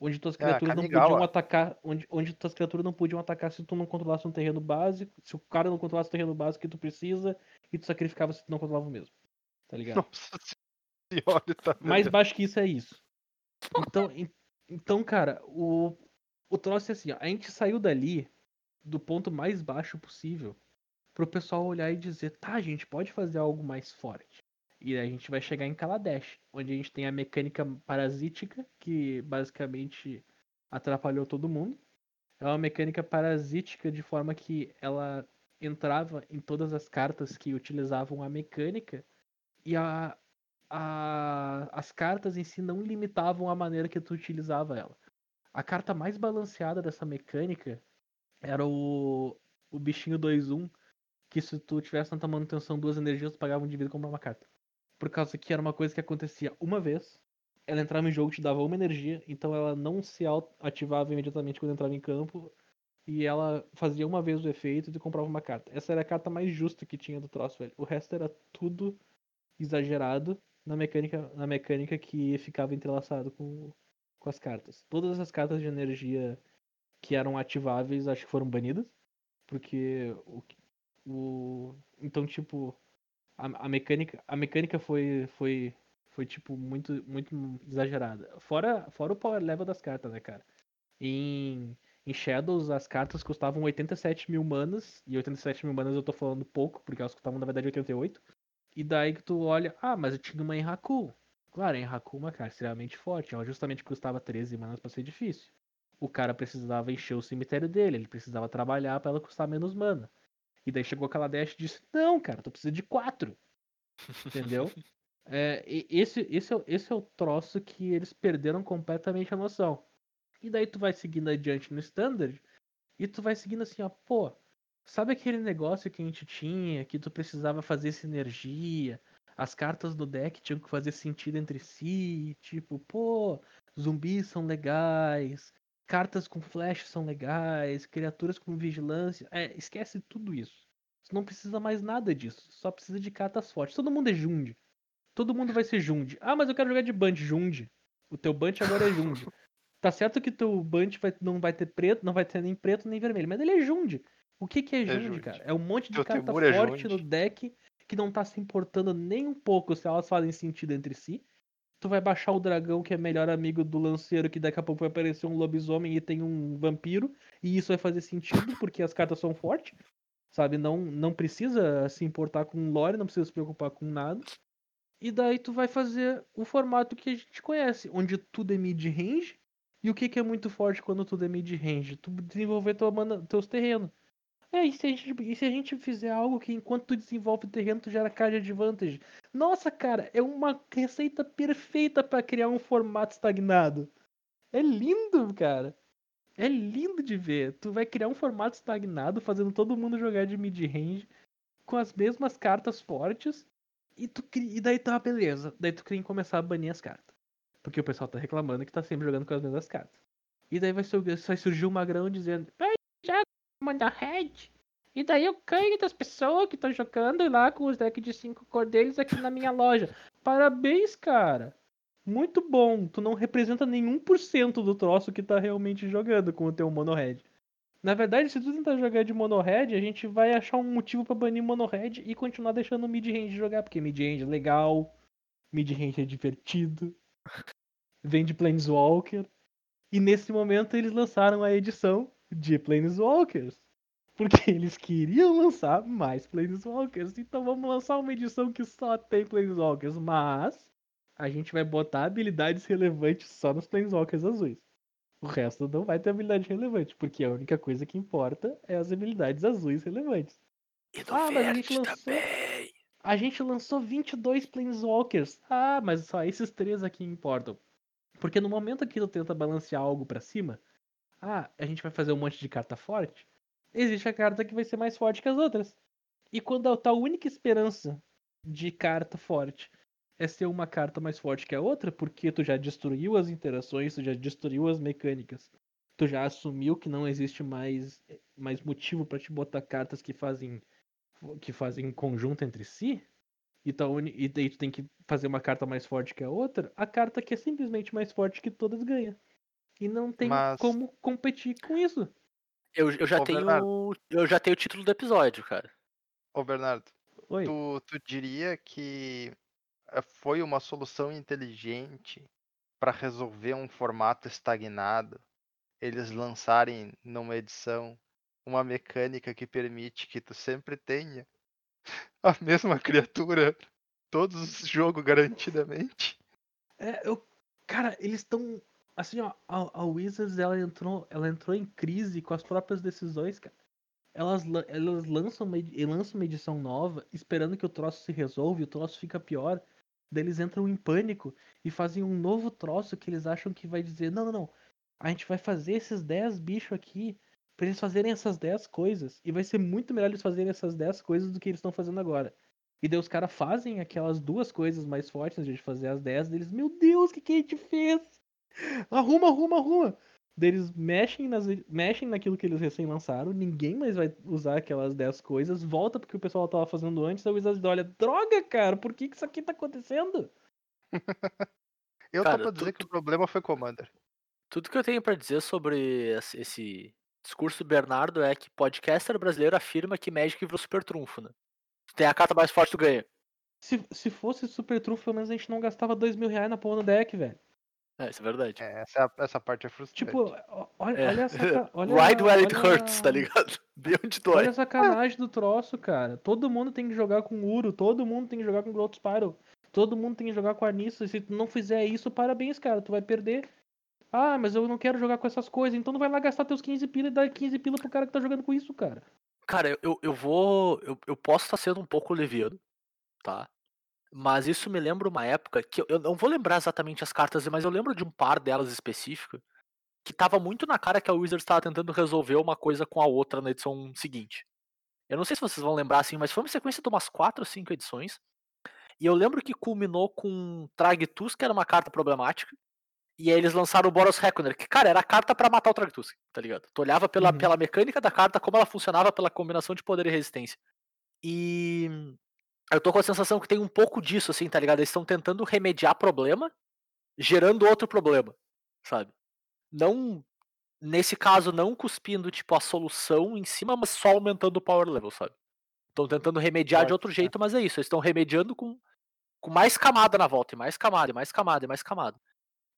Onde tuas Ah, criaturas não Kamigawa. podiam atacar. Onde, onde tuas criaturas não podiam atacar se tu não controlasse um terreno básico. Se o cara não controlasse o terreno básico que tu precisa. E tu sacrificava se tu não controlava o mesmo. Tá ligado? Nossa senhora, tá Mais baixo que isso é isso. Então, en- então cara, o, o troço é assim, ó, a gente saiu dali do ponto mais baixo possível pro pessoal olhar e dizer, tá, a gente pode fazer algo mais forte. E a gente vai chegar em Kaladesh, onde a gente tem a mecânica parasítica, que basicamente atrapalhou todo mundo. É uma mecânica parasítica de forma que ela entrava em todas as cartas que utilizavam a mecânica e a, a, as cartas em si não limitavam a maneira que tu utilizava ela. A carta mais balanceada dessa mecânica era o, o bichinho 2-1, que se tu tivesse tanta manutenção, duas energias, tu pagava um de vida e comprava uma carta. Por causa que era uma coisa que acontecia uma vez, ela entrava em jogo, te dava uma energia, então ela não se ativava imediatamente quando entrava em campo, e ela fazia uma vez o efeito e tu comprava uma carta. Essa era a carta mais justa que tinha do troço, velho. O resto era tudo exagerado na mecânica, na mecânica que ficava entrelaçado com, com as cartas. Todas as cartas de energia que eram ativáveis acho que foram banidas. Porque o, o então tipo a, a mecânica a mecânica foi foi foi tipo muito muito exagerada. Fora fora o power level das cartas, né, cara? Em em Shadows as cartas custavam 87 mil manas, e 87 mil manas eu tô falando pouco, porque elas custavam na verdade 88. E daí que tu olha, ah, mas eu tinha uma Enraku. Claro, a Enraku é uma carta extremamente forte, ela justamente custava 13 manas para ser difícil. O cara precisava encher o cemitério dele, ele precisava trabalhar para ela custar menos mana. E daí chegou aquela Dash e disse: Não, cara, tu precisa de quatro. Entendeu? É, esse, esse, é, esse é o troço que eles perderam completamente a noção. E daí tu vai seguindo adiante no standard e tu vai seguindo assim, ó, pô, sabe aquele negócio que a gente tinha, que tu precisava fazer sinergia, as cartas do deck tinham que fazer sentido entre si, tipo, pô, zumbis são legais, cartas com flash são legais, criaturas com vigilância. É, esquece tudo isso. Você não precisa mais nada disso. Só precisa de cartas fortes. Todo mundo é Jund. Todo mundo vai ser Jund. Ah, mas eu quero jogar de Bunch Jund. O teu Bunch agora é Jund. tá certo que teu Bunch vai, não vai ter preto, não vai ter nem preto nem vermelho, mas ele é Jund. O que, que é, é Jund, cara? É um monte de teu carta é forte é no deck que não tá se importando nem um pouco se elas fazem sentido entre si tu vai baixar o dragão que é melhor amigo do lanceiro, que daqui a pouco vai aparecer um lobisomem e tem um vampiro, e isso vai fazer sentido porque as cartas são fortes, sabe? Não, não precisa se importar com lore, não precisa se preocupar com nada. E daí tu vai fazer o formato que a gente conhece, onde tudo é mid-range. E o que, que é muito forte quando tudo é mid-range? Tu desenvolver tua mana, teus terrenos. É, e se, a gente, se a gente fizer algo que enquanto tu desenvolve o terreno, tu gera card advantage? Nossa, cara, é uma receita perfeita para criar um formato estagnado. É lindo, cara. É lindo de ver. Tu vai criar um formato estagnado, fazendo todo mundo jogar de mid-range, com as mesmas cartas fortes, e, tu, e daí tá, beleza. Daí tu queria começar a banir as cartas. Porque o pessoal tá reclamando que tá sempre jogando com as mesmas cartas. E daí vai, vai surgir magrão dizendo, manda red. E daí eu ganho das pessoas que estão jogando lá com os decks de 5 cor deles aqui na minha loja. Parabéns, cara. Muito bom. Tu não representa nenhum por cento do troço que tá realmente jogando com o teu mono red. Na verdade, se tu tentar jogar de mono red, a gente vai achar um motivo para banir mono red e continuar deixando o mid range jogar, porque mid range é legal, mid range é divertido. Vem de Planeswalker. E nesse momento eles lançaram a edição de Planeswalkers. Porque eles queriam lançar mais Planeswalkers. Então vamos lançar uma edição que só tem Planeswalkers. Mas a gente vai botar habilidades relevantes só nos Planeswalkers azuis. O resto não vai ter habilidade relevante. Porque a única coisa que importa é as habilidades azuis relevantes. ah, mas a gente lançou. Também. A gente lançou 22 Planeswalkers. Ah, mas só esses três aqui importam. Porque no momento que tu tenta balancear algo para cima, ah, a gente vai fazer um monte de carta forte, existe a carta que vai ser mais forte que as outras. E quando a tua única esperança de carta forte é ser uma carta mais forte que a outra, porque tu já destruiu as interações, tu já destruiu as mecânicas, tu já assumiu que não existe mais, mais motivo para te botar cartas que fazem que fazem conjunto entre si, e, tá, e daí tu tem que fazer uma carta mais forte que a outra, a carta que é simplesmente mais forte que todas ganha. E não tem Mas... como competir com isso. Eu, eu, já Ô, tenho, Bernardo. eu já tenho o título do episódio, cara. Ô, Bernardo, Oi. Tu, tu diria que eh, foi uma solução inteligente para resolver um formato estagnado eles lançarem numa edição uma mecânica que permite que tu sempre tenha a mesma criatura todos os jogos garantidamente. É, eu, cara, eles estão assim, ó, a, a Wizards ela entrou, ela entrou em crise com as próprias decisões, cara. Elas, elas lançam, uma, lançam uma edição nova, esperando que o troço se resolva o troço fica pior. Daí eles entram em pânico e fazem um novo troço que eles acham que vai dizer: não, não, não. A gente vai fazer esses 10 bichos aqui pra eles fazerem essas 10 coisas. E vai ser muito melhor eles fazerem essas 10 coisas do que eles estão fazendo agora. E daí os caras fazem aquelas duas coisas mais fortes de fazer as 10 deles. Meu Deus, o que, que a gente fez? Arruma, arruma, arruma. Eles mexem, nas, mexem naquilo que eles recém lançaram. Ninguém mais vai usar aquelas 10 coisas. Volta porque o pessoal tava fazendo antes. A Wizards olha, droga, cara, por que, que isso aqui tá acontecendo? Eu Cara, tô pra dizer tu- que o problema foi Commander. Tudo que eu tenho pra dizer sobre esse- esse discurso do Bernardo é que podcaster brasileiro afirma que Magic virou super trunfo, né? Tu tem a carta mais forte, tu ganha. Se, se fosse super trunfo, pelo menos a gente não gastava 2 mil reais na porra no deck, velho. É, isso é verdade. É, essa, a- essa parte é frustrante. Tipo, olha, É. olha essa. Olha, Ride where it hurts, tá ligado? Bem onde dói. Olha a sacanagem do troço, cara. Todo mundo tem que jogar com Uro, todo mundo tem que jogar com Growth Spiral, todo mundo tem que jogar com Anissa. Se tu não fizer isso, parabéns, cara, tu vai perder. Ah, mas eu não quero jogar com essas coisas, então não vai lá gastar teus 15 pila e dar 15 pila pro cara que tá jogando com isso, cara. Cara, eu- eu, eu vou. Eu, eu posso estar sendo um pouco leviano, tá? Mas isso me lembra uma época que eu, eu não vou lembrar exatamente as cartas, mas eu lembro de um par delas específico que tava muito na cara que a Wizards estava tentando resolver uma coisa com a outra na edição seguinte. Eu não sei se vocês vão lembrar assim, mas foi uma sequência de umas 4 ou 5 edições. E eu lembro que culminou com Tragtus, que era uma carta problemática. E aí eles lançaram o Boros Reckoner, que, cara, era a carta pra matar o Tragtus, tá ligado? Tu olhava pela, Uhum. pela mecânica da carta, como ela funcionava pela combinação de poder e resistência. E eu tô com a sensação que tem um pouco disso, assim, tá ligado? Eles estão tentando remediar problema, gerando outro problema, sabe? Não, nesse caso, não cuspindo, tipo, a solução em cima, mas só aumentando o power level, sabe? Estão tentando remediar de outro jeito, mas é isso. Eles estão remediando com, com mais camada na volta, e mais camada, e mais camada, e mais camada.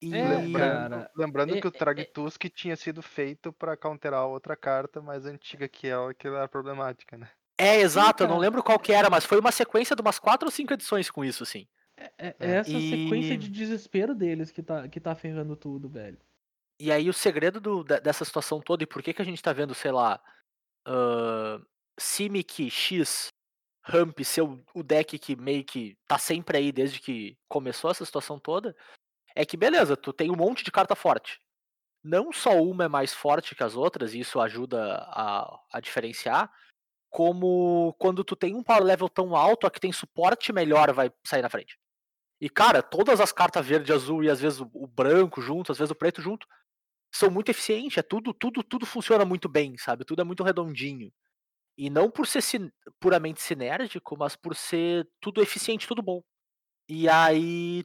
E... É, Lembrando, lembrando é- que o é- Tragtusk tinha sido feito pra counterar outra carta mais antiga que ela, que era problemática, né? É, exato, eu não cara. lembro qual que era, mas foi uma sequência de umas quatro ou cinco edições com isso, assim. É, é É. essa sequência E- de desespero deles que tá, que tá ferrando tudo, velho. E aí o segredo do- de- dessa situação toda, e por que, que a gente tá vendo, sei lá, uh, Simic X Ramp ser o, o deck que meio que tá sempre aí desde que começou essa situação toda, é que beleza, tu tem um monte de carta forte. Não só uma é mais forte que as outras, e isso ajuda a, a diferenciar, como quando tu tem um power level tão alto, a que tem suporte melhor vai sair na frente. E cara, todas as cartas verde, azul e às vezes o, branco junto, às vezes o preto junto, são muito eficientes, é tudo, tudo, tudo funciona muito bem, sabe? Tudo é muito redondinho. E não por ser sin- puramente sinérgico, mas por ser tudo eficiente, tudo bom. E aí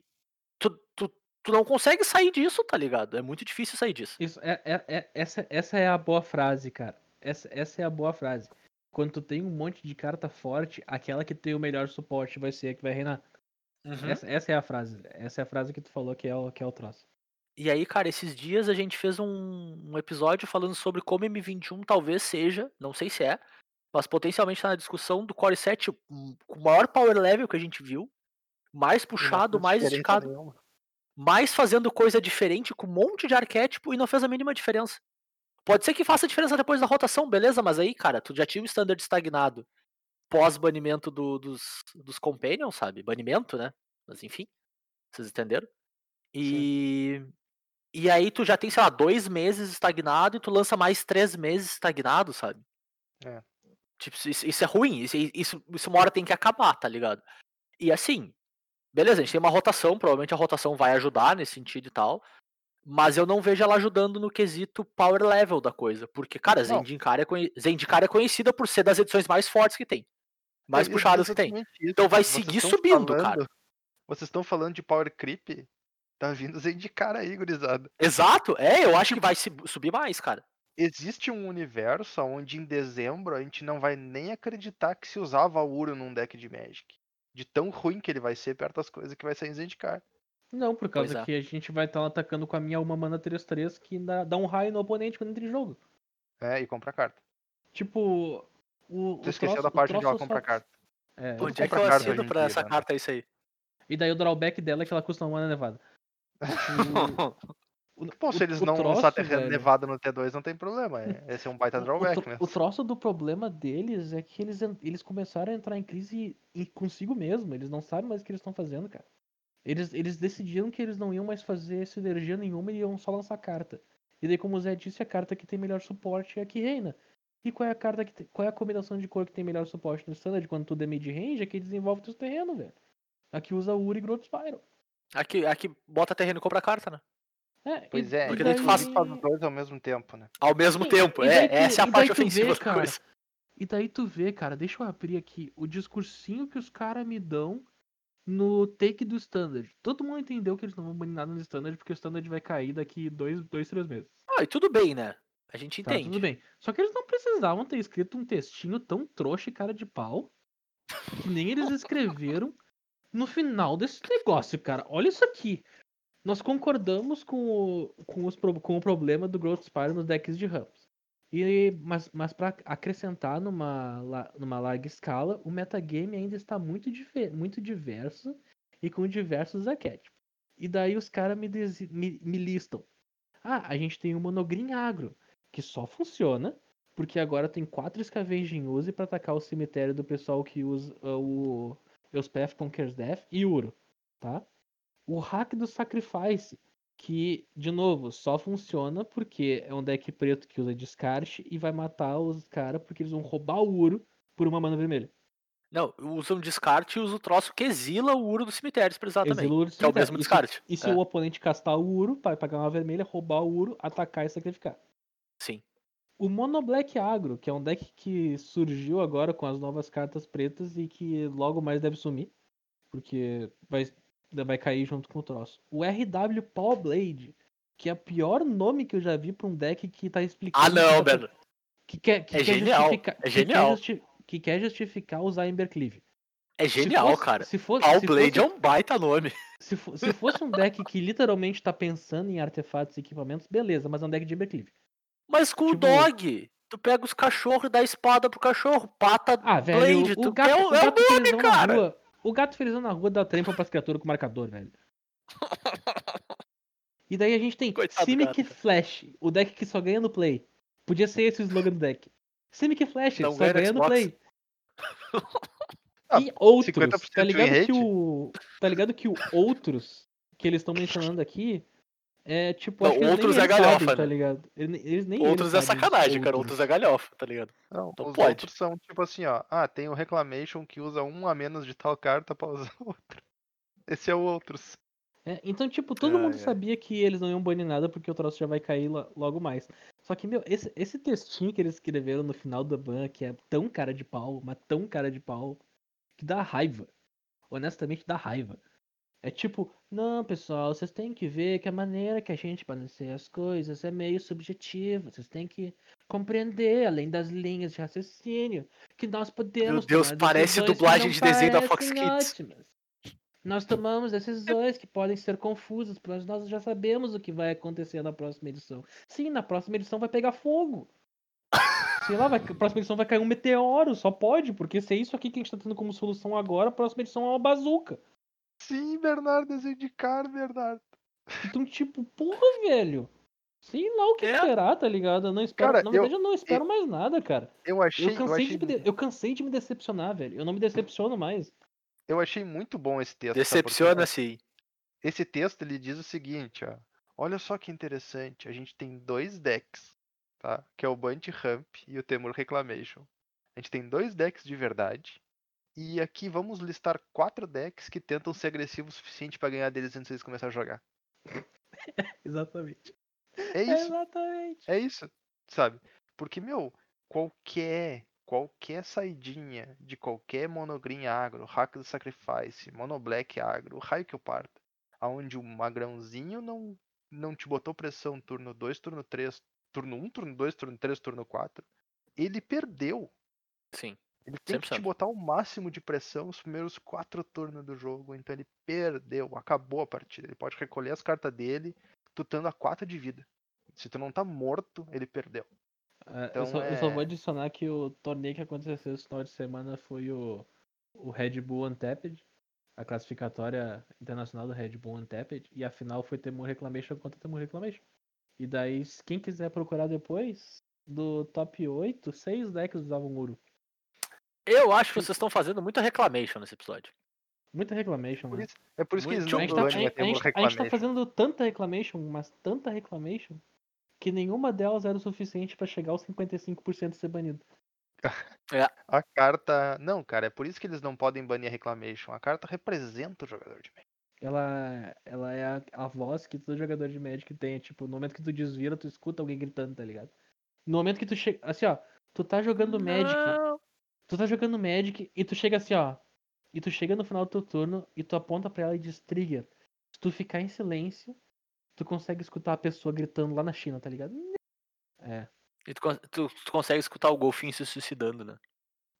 tu, tu, tu não consegue sair disso, tá ligado? É muito difícil sair disso. Isso, é, é- é- essa, essa é a boa frase, cara. Essa, essa é a boa frase. Quando tu tem um monte de carta forte, aquela que tem o melhor suporte vai ser a que vai reinar. Essa, essa é a frase. Essa é a frase que tu falou que é o, que é o troço. E aí, cara, esses dias a gente fez um, um episódio falando sobre como M21 talvez seja, não sei se é, mas potencialmente tá na discussão do Core 7 hum, com o maior power level que a gente viu, mais puxado, mais esticado, nenhuma. mais fazendo coisa diferente com um monte de arquétipo e não fez a mínima diferença. Pode ser que faça diferença depois da rotação, beleza, mas aí, cara, tu já tinha o standard estagnado pós-banimento do- dos, dos Companions, sabe? Banimento, né? Mas enfim, vocês entenderam? E. E aí tu já tem, sei lá, dois meses estagnado e tu lança mais três meses estagnado, sabe? É. Tipo, isso, isso é ruim, isso, isso, isso uma hora tem que acabar, tá ligado? E assim, beleza, a gente tem uma rotação, provavelmente a rotação vai ajudar nesse sentido e tal, mas eu não vejo ela ajudando no quesito power level da coisa, porque, cara. Zendikar é, conhe- Zendikar é conhecida por ser das edições mais fortes que tem, mais Eu ia dizer puxadas que tem. isso. Então vai seguir subindo, cara. falando- Vocês estão falando de power creep? Tá vindo Zendikar aí, gurizada. Exato, é, eu acho que vai subir mais, cara. Existe um universo onde em dezembro a gente não vai nem acreditar que se usava Uro num deck de Magic. De tão ruim que ele vai ser perto das coisas que vai sair em Zendikar. Não, por causa é. que a gente vai estar atacando com a minha uma mana 3-3 que dá, dá um raio no oponente quando entra em jogo. É, e compra carta. Tipo, o, Tu o esqueceu troço- da o parte de troço ela comprar só- carta. É, Tudo Onde é que compra eu assino pra dia, essa né? carta isso aí? E daí o drawback dela é que ela custa uma elevada. O, Pô, se o- eles o não lançar terreno velho, nevado no T2, não tem problema. é- Esse é um baita o- o, drawback tro- mesmo. o troço do problema deles é que eles, eles começaram a entrar em crise e- consigo mesmo. Eles não sabem mais o que eles estão fazendo, cara. Eles, eles decidiram que eles não iam mais fazer sinergia nenhuma e iam só lançar carta. E daí, como o Zé disse, a carta que tem melhor suporte é a que reina. E qual é a carta que tem- qual é a combinação de cor que tem melhor suporte no standard quando tudo é mid-range? É que desenvolve teus terrenos, velho. Aqui usa Uri e Growth Spiral. Aqui, aqui bota terreno e compra carta, né? É, Pois e- é, e porque porque daí tu tu faz faz- os dois ao mesmo tempo, né? Ao mesmo Sim, tempo. e É, tu- essa é a e parte tu vê, ofensiva da cara, coisa. E daí tu vê, cara, deixa eu abrir aqui o discursinho que os caras me dão no take do standard. Todo mundo entendeu que eles não vão banir nada no standard, porque o standard vai cair daqui dois, dois três meses. Ah, e tudo bem, né? A gente Tá, entende. tudo bem. Só que eles não precisavam ter escrito um textinho tão trouxa e cara de pau que nem eles escreveram no final desse negócio, cara. Olha isso aqui. Nós concordamos com o, com os, com o problema do Growth Spiral nos decks de Ramos. E, mas mas para acrescentar numa, numa larga escala, o metagame ainda está muito, muito diverso e com diversos arquétipos. E daí os caras me, me, me listam. Ah, a gente tem o Monogreen Agro, que só funciona porque agora tem quatro Scavenge em use pra atacar o cemitério do pessoal que usa uh, o Elspeth Conquers Death e Uro, tá? O hack do Sacrifice, que, de novo, só funciona porque é um deck preto que usa descarte e vai matar os caras porque eles vão roubar o Uro por uma mana vermelha. Não, usa um descarte e usa o troço que exila o uro do cemitério usar também. Exila o Uro do Que é o mesmo se- descarte. E se É, o oponente castar o Uro, vai pagar uma vermelha, roubar o Uro, atacar e sacrificar. Sim. O Mono Black Agro, que é um deck que surgiu agora com as novas cartas pretas e que logo mais deve sumir, porque vai, vai cair junto com o troço. O RW Power Blade, que é o pior nome que eu já vi pra um deck que tá explicando. Ah, que não, tá- Bernardo. Que quer, que É quer genial, justificar, é que genial. Quer justi- que quer justificar usar Embercleave. É genial, fosse- cara. Se fosse, All se Blade fosse- é um baita nome. se, se fosse um deck que literalmente tá pensando em artefatos e equipamentos, beleza, mas é um deck de Embercleave. Mas com Tipo- o dog, tu pega os cachorros e dá espada pro cachorro. Pata Ah, velho, Blade, o tu gato, é, o o- é o gato nome, cara. rua. O gato felizão na rua dá trampa pras criaturas com marcador, velho. E daí a gente tem Coitado do Simic gato. Flash, o deck que só ganha no play. Podia ser esse o slogan do deck. Simic Flash, Não só ganha no Xbox. play. Ah, e outros, 50% tá ligado que o tá ligado que o outros que eles estão mencionando aqui é tipo, Não, outros é sabem, galhofa, tá né? ligado? Eles, eles nem Outros é sacanagem, cara. outros. É galhofa, tá ligado? Não, Não os pode. outros são tipo assim, ó. Ah, tem o Reclamation que usa um a menos de tal carta pra usar outra. Esse é o outros. É, então, tipo, todo Ai, mundo ai. sabia que eles não iam banir nada porque o troço já vai cair lo- logo mais. Só que, meu, esse, esse textinho que eles escreveram no final da ban, que é tão cara de pau, mas tão cara de pau, que dá raiva. Honestamente, dá raiva. É tipo, não, pessoal, vocês têm que ver que a maneira que a gente balanceia as coisas é meio subjetiva. Vocês têm que compreender, além das linhas de raciocínio, que nós podemos. Deus, tomar parece dublagem de desenho da Fox Kids. ótimas. Nós tomamos decisões que podem ser confusas, mas nós já sabemos o que vai acontecer na próxima edição. Sim, na próxima edição vai pegar fogo. Sei lá, vai, a próxima edição vai cair um meteoro, só pode, porque se é isso aqui que a gente tá tendo como solução agora, a próxima edição é uma bazuca. Sim, Bernardo, desenho de cara, Bernardo. Então, tipo, porra, velho. Sei lá o que É. esperar, tá ligado? Eu não espero. Cara, na eu- verdade, eu, não espero mais nada, cara. Eu achei, Eu eu, cansei, achei, de eu cansei de me decepcionar, velho. Eu não me decepciono mais. eu achei muito bom esse texto. Decepciona, sim. Esse texto ele diz o seguinte, ó. Olha só que interessante, a gente tem dois decks, tá? Que é o Bunt Ramp e o Temur Reclamation. A gente tem dois decks de verdade. E aqui vamos listar quatro decks que tentam ser agressivos o suficiente pra ganhar deles antes deles começarem a jogar. Exatamente. É isso, Exatamente. é isso, sabe? Porque, meu, qualquer, qualquer saidinha de qualquer monogreen agro, hack do sacrifice, mono black agro, raio que eu parta, aonde o magrãozinho não, não te botou pressão turno 2, turno 3, turno 1, turno 2, turno 3, turno 4, ele perdeu. Sim. Ele tem que te 100%. botar o máximo de pressão nos primeiros quatro turnos do jogo. Então ele perdeu, acabou a partida. Ele pode recolher as cartas dele, tu estando a 4 de vida. Se tu não tá morto, ele perdeu. É, Então eu, só, eu só vou é- adicionar que o torneio que aconteceu esse final de semana foi o, o Red Bull Untapped, a classificatória internacional do Red Bull Untapped, e a final foi Temur Reclamation contra Temur Reclamation. E daí, quem quiser procurar depois, do top 8, 6 decks usavam Uru. Eu acho que vocês estão fazendo muita reclamation nesse episódio. Muita Reclamation, Por mano. isso- É por isso que Muito eles A não gente, tá, a, a gente, a, gente, a tá fazendo tanta Reclamation, mas tanta Reclamation, que nenhuma delas era o suficiente pra chegar aos 55% de ser banido. A carta. Não, cara, é por isso que eles não podem banir a Reclamation. A carta representa o jogador de Magic. Ela, ela é a, a voz que todo jogador de Magic tem. Tipo, no momento que tu desvira, tu escuta alguém gritando, tá ligado? No momento que tu chega. Assim, ó. Tu tá jogando Magic. Não. Tu tá jogando Magic e tu chega assim, ó. E tu chega no final do teu turno e tu aponta pra ela e diz trigger. Se tu ficar em silêncio, tu consegue escutar a pessoa gritando lá na China, tá ligado? É. E tu, tu- tu consegue escutar o golfinho se suicidando, né?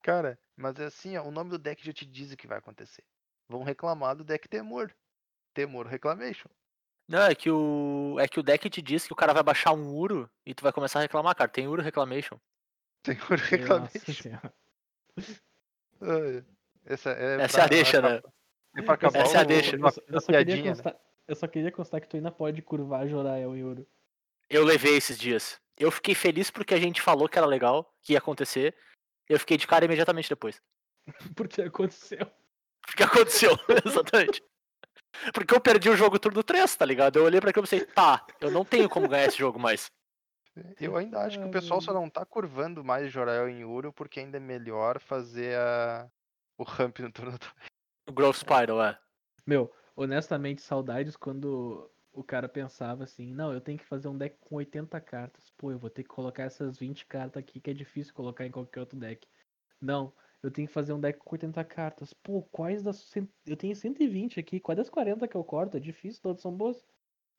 Cara, mas é assim, ó, o nome do deck já te diz o que vai acontecer. Vão reclamar do deck Temor. Temor Reclamation. Não, é que o. É que o deck te diz que o cara vai baixar um Uro e tu vai começar a reclamar, cara. Tem Uro Reclamation. Temor Nossa Reclamation. senhora. Essa é, Essa é a deixa, pra- né? É pra acabar Essa é a deixa. Eu só, eu uma só queria né? constar, eu só queria constar que tu ainda pode curvar Jorael em ouro. Eu levei esses dias. Eu fiquei feliz porque a gente falou que era legal, que ia acontecer. Eu fiquei de cara imediatamente depois. Porque aconteceu. O que aconteceu? Exatamente. Porque eu perdi o jogo turno 3, tá ligado? Eu olhei pra aquilo e pensei, tá, eu não tenho como ganhar esse jogo mais. Eu ainda acho que o pessoal só não tá curvando mais Jorael em Uro porque ainda é melhor fazer a... o ramp no turno do... O Growth Spiral, é. Meu, honestamente, saudades quando o cara pensava assim, não, eu tenho que fazer um deck com 80 cartas. Pô, eu vou ter que colocar essas 20 cartas aqui que é difícil colocar em qualquer outro deck. Não, eu tenho que fazer um deck com 80 cartas. Pô, quais das. Eu tenho 120 aqui, quais das 40 que eu corto? É difícil, todas são boas.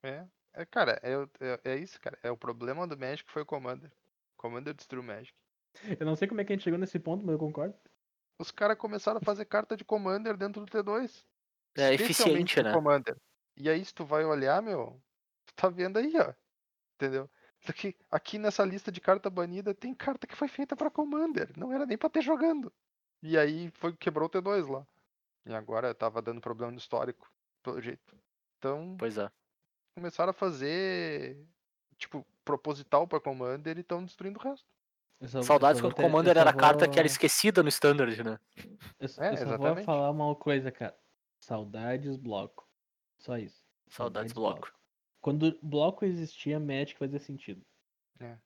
É, é, cara, é, é, é isso, cara. É o problema do Magic foi o Commander. Commander destruiu o Magic. Eu não sei como é que a gente chegou nesse ponto, mas eu concordo. Os caras começaram a fazer carta de Commander dentro do T2. É eficiente, né? Commander. E aí, se tu vai olhar, meu, tu tá vendo aí, ó. Entendeu? Aqui, aqui nessa lista de carta banida tem carta que foi feita pra Commander. Não era nem pra ter jogando. E aí foi quebrou o T2 lá. E agora tava dando problema no histórico, pelo jeito. Então, Pois é. Começaram a fazer tipo proposital pra Commander e estão destruindo o resto. Só- Saudades vou quando o ter- Commander só era a carta que era vou- esquecida no Standard, né? Eu, só- É, eu só vou falar uma coisa, cara. Saudades bloco. Só isso. Saudades bloco. Quando bloco existia, Magic fazia sentido.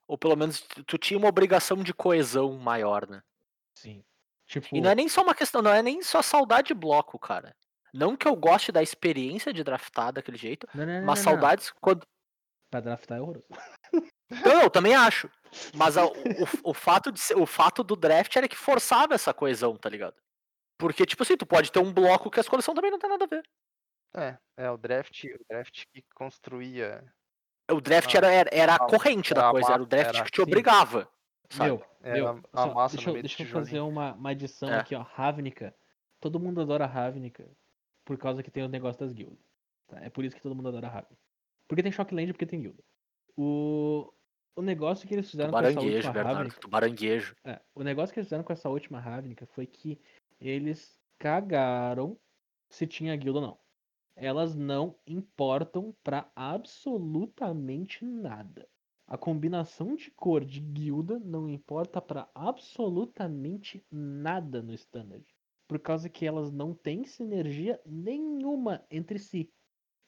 Ou pelo menos tu- tu tinha uma obrigação de coesão maior, né? Sim. Tipo, E não é nem só uma questão, não é nem só saudade de bloco, cara. Não que eu goste da experiência de draftar daquele jeito, não, não, não, mas não, não. saudades quando. Pra draftar é horroroso. Não, eu também acho. Mas a- o, o fato de ser- o fato do draft era que forçava essa coesão, tá ligado? Porque, tipo assim, tu pode ter um bloco que as coleções também não tem nada a ver. É, é o draft, o draft que construía. O draft Ah, era, era, era a a- corrente era da a coisa, era o massa, draft era que te assim. obrigava. Sabe? Meu, Era meu, a massa deixa, eu- deixa eu fazer uma, uma adição É. aqui, ó. Ravnica. Todo mundo adora Ravnica. Por causa que tem o negócio das guildas. tá? É por isso que todo mundo adora Ravnica. Porque tem Shockland porque tem guilda. O, o negócio que eles fizeram com essa última. Ravnica. Baranguejo. É, o negócio que eles fizeram com essa última Ravnica foi que eles cagaram se tinha guilda ou não. Elas não importam pra absolutamente nada. A combinação de cor de guilda não importa pra absolutamente nada no standard. Por causa que elas não têm sinergia nenhuma entre si.